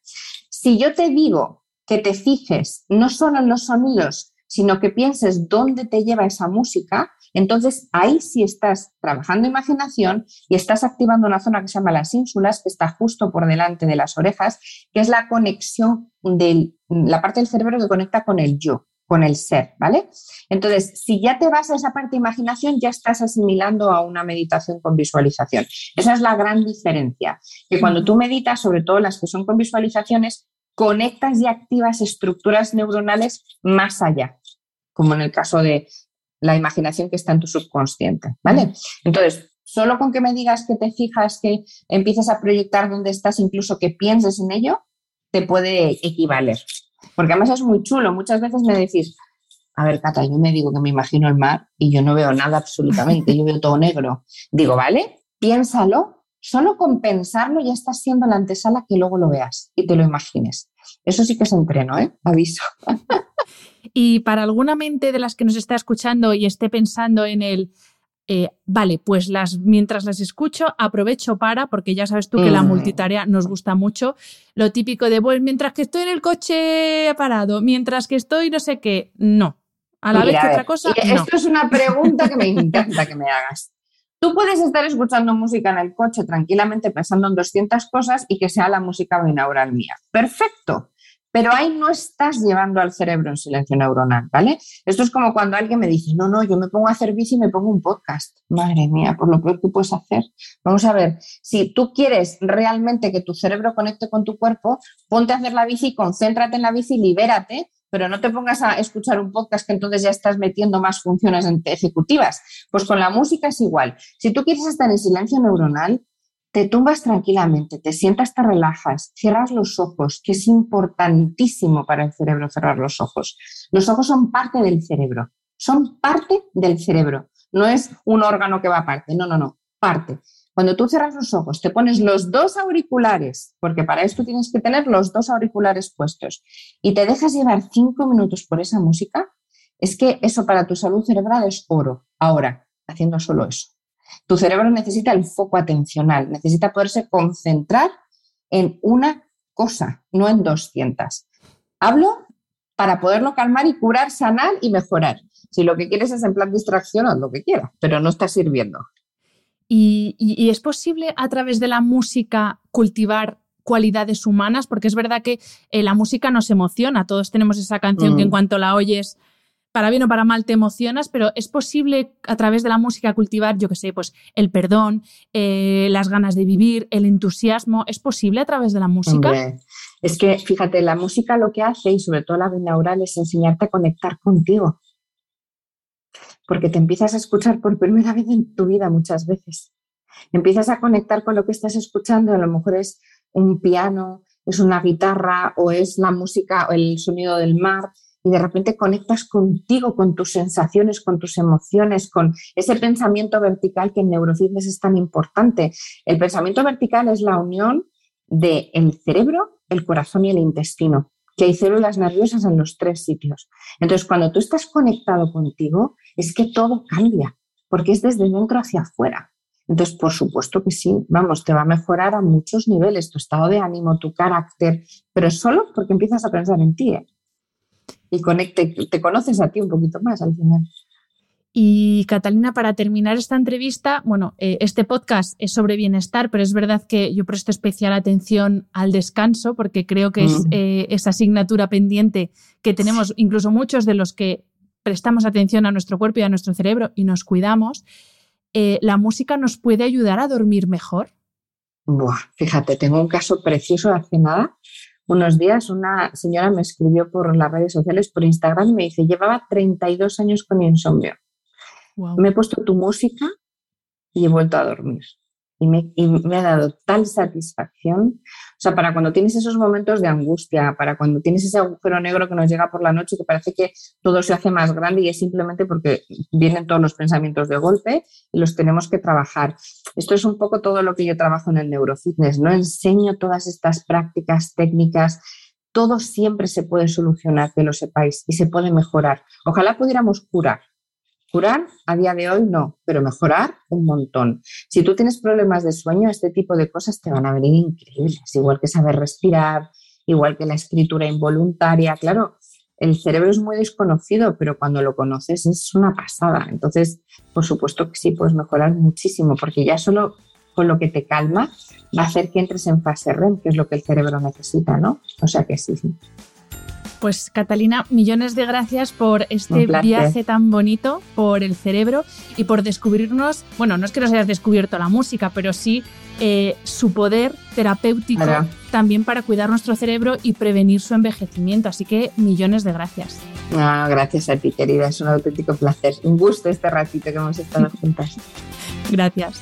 S2: Si yo te digo que te fijes no solo en los sonidos, sino que pienses dónde te lleva esa música, entonces, ahí sí estás trabajando imaginación y estás activando una zona que se llama las ínsulas, que está justo por delante de las orejas, que es la conexión de la parte del cerebro que conecta con el yo, con el ser, ¿vale? Entonces, si ya te vas a esa parte de imaginación, ya estás asimilando a una meditación con visualización. Esa es la gran diferencia, que cuando tú meditas, sobre todo las que son con visualizaciones, conectas y activas estructuras neuronales más allá, como en el caso de la imaginación que está en tu subconsciente, ¿vale? Entonces, solo con que me digas que te fijas, que empieces a proyectar dónde estás, incluso que pienses en ello, te puede equivaler. Porque además es muy chulo. Muchas veces me decís, a ver, Cata, yo me digo que me imagino el mar y yo no veo nada absolutamente, yo veo todo negro. Digo, vale, piénsalo, solo con pensarlo ya estás siendo la antesala que luego lo veas y te lo imagines. Eso sí que es entreno, ¿eh? Aviso.
S1: Y para alguna mente de las que nos está escuchando y esté pensando en el, eh, vale, pues las, mientras las escucho, aprovecho para, porque ya sabes tú que la mm. multitarea nos gusta mucho, lo típico de, pues mientras que estoy en el coche parado, mientras que estoy no sé qué, no. A la vez que otra cosa.
S2: Esto es una pregunta que me encanta que me hagas. Tú puedes estar escuchando música en el coche tranquilamente pensando en 200 cosas y que sea la música binaural mía. Perfecto. Pero ahí no estás llevando al cerebro en silencio neuronal, ¿vale? Esto es como cuando alguien me dice, no, no, yo me pongo a hacer bici y me pongo un podcast. Madre mía, por lo peor que puedes hacer. Vamos a ver, si tú quieres realmente que tu cerebro conecte con tu cuerpo, ponte a hacer la bici, concéntrate en la bici, libérate, pero no te pongas a escuchar un podcast que entonces ya estás metiendo más funciones ejecutivas. Pues con la música es igual. Si tú quieres estar en silencio neuronal, te tumbas tranquilamente, te sientas, te relajas, cierras los ojos, que es importantísimo para el cerebro cerrar los ojos. Los ojos son parte del cerebro, son parte del cerebro, no es un órgano que va aparte, no, no, no, parte. Cuando tú cierras los ojos, te pones los dos auriculares, porque para esto tienes que tener los dos auriculares puestos, y te dejas llevar cinco minutos por esa música, es que eso para tu salud cerebral es oro. Ahora, haciendo solo eso. Tu cerebro necesita el foco atencional, necesita poderse concentrar en una cosa, no en 200. Hablo para poderlo calmar y curar, sanar y mejorar. Si lo que quieres es en plan distracción, haz lo que quieras, pero no está sirviendo.
S1: ¿Y, es posible a través de la música cultivar cualidades humanas? Porque es verdad que eh, la música nos emociona, todos tenemos esa canción que en mm. cuanto la oyes para bien o para mal te emocionas, pero es posible a través de la música cultivar, yo qué sé, pues el perdón, eh, las ganas de vivir, el entusiasmo. ¿Es posible a través de la música?
S2: es que fíjate, la música lo que hace, y sobre todo la binaural, es enseñarte a conectar contigo. Porque te empiezas a escuchar por primera vez en tu vida muchas veces. Empiezas a conectar con lo que estás escuchando, a lo mejor es un piano, es una guitarra o es la música o el sonido del mar y de repente conectas contigo, con tus sensaciones, con tus emociones, con ese pensamiento vertical que en neurofitness es tan importante. El pensamiento vertical es la unión del el cerebro, el corazón y el intestino, que hay células nerviosas en los tres sitios. Entonces, cuando tú estás conectado contigo, es que todo cambia, porque es desde dentro hacia afuera. Entonces, por supuesto que sí, vamos, te va a mejorar a muchos niveles tu estado de ánimo, tu carácter, pero solo porque empiezas a pensar en ti ¿eh? Y conecte, te conoces a ti un poquito más al final.
S1: Y Catalina, para terminar esta entrevista, bueno, eh, este podcast es sobre bienestar, pero es verdad que yo presto especial atención al descanso porque creo que es mm. eh, esa asignatura pendiente que tenemos incluso muchos de los que prestamos atención a nuestro cuerpo y a nuestro cerebro y nos cuidamos. Eh, ¿la música nos puede ayudar a dormir mejor?
S2: fíjate, tengo un caso precioso hace nada. Unos días una señora me escribió por las redes sociales, por Instagram, y me dice, llevaba 32 años con insomnio. Me he puesto tu música y he vuelto a dormir y me, ha dado tal satisfacción. O sea, para cuando tienes esos momentos de angustia, para cuando tienes ese agujero negro que nos llega por la noche, que parece que todo se hace más grande y es simplemente porque vienen todos los pensamientos de golpe y los tenemos que trabajar. Esto es un poco todo lo que yo trabajo en el neurofitness, ¿no? Enseño todas estas prácticas, técnicas, todo siempre se puede solucionar, que lo sepáis, y se puede mejorar. Ojalá pudiéramos curar, Curar a día de hoy no, pero mejorar un montón. Si tú tienes problemas de sueño, este tipo de cosas te van a venir increíbles, igual que saber respirar, igual que la escritura involuntaria. Claro, el cerebro es muy desconocido, pero cuando lo conoces es una pasada. Entonces, por supuesto que sí, puedes mejorar muchísimo, porque ya solo con lo que te calma va a hacer que entres en fase REM, que es lo que el cerebro necesita, ¿no? O sea que sí.
S1: Pues Catalina, millones de gracias por este viaje tan bonito por el cerebro y por descubrirnos, bueno, no es que nos hayas descubierto la música, pero sí eh, su poder terapéutico también para cuidar nuestro cerebro y prevenir su envejecimiento. Así que millones de gracias.
S2: Ah, gracias a ti, querida. Es un auténtico placer. Un gusto este ratito que hemos estado juntas.
S1: gracias.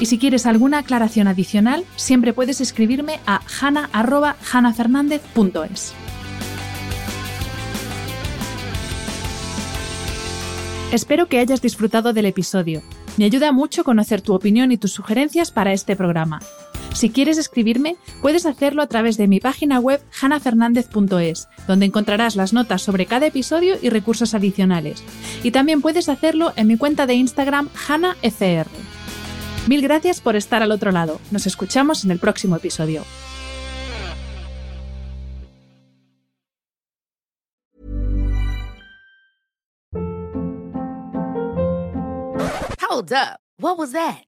S1: y si quieres alguna aclaración adicional, siempre puedes escribirme a hana.hanafernandez.es. Espero que hayas disfrutado del episodio. Me ayuda mucho conocer tu opinión y tus sugerencias para este programa. Si quieres escribirme, puedes hacerlo a través de mi página web hanafernandez.es, donde encontrarás las notas sobre cada episodio y recursos adicionales. Y también puedes hacerlo en mi cuenta de Instagram hanafr. Mil gracias por estar al otro lado. Nos escuchamos en el próximo episodio.
S3: Hold up. What was that?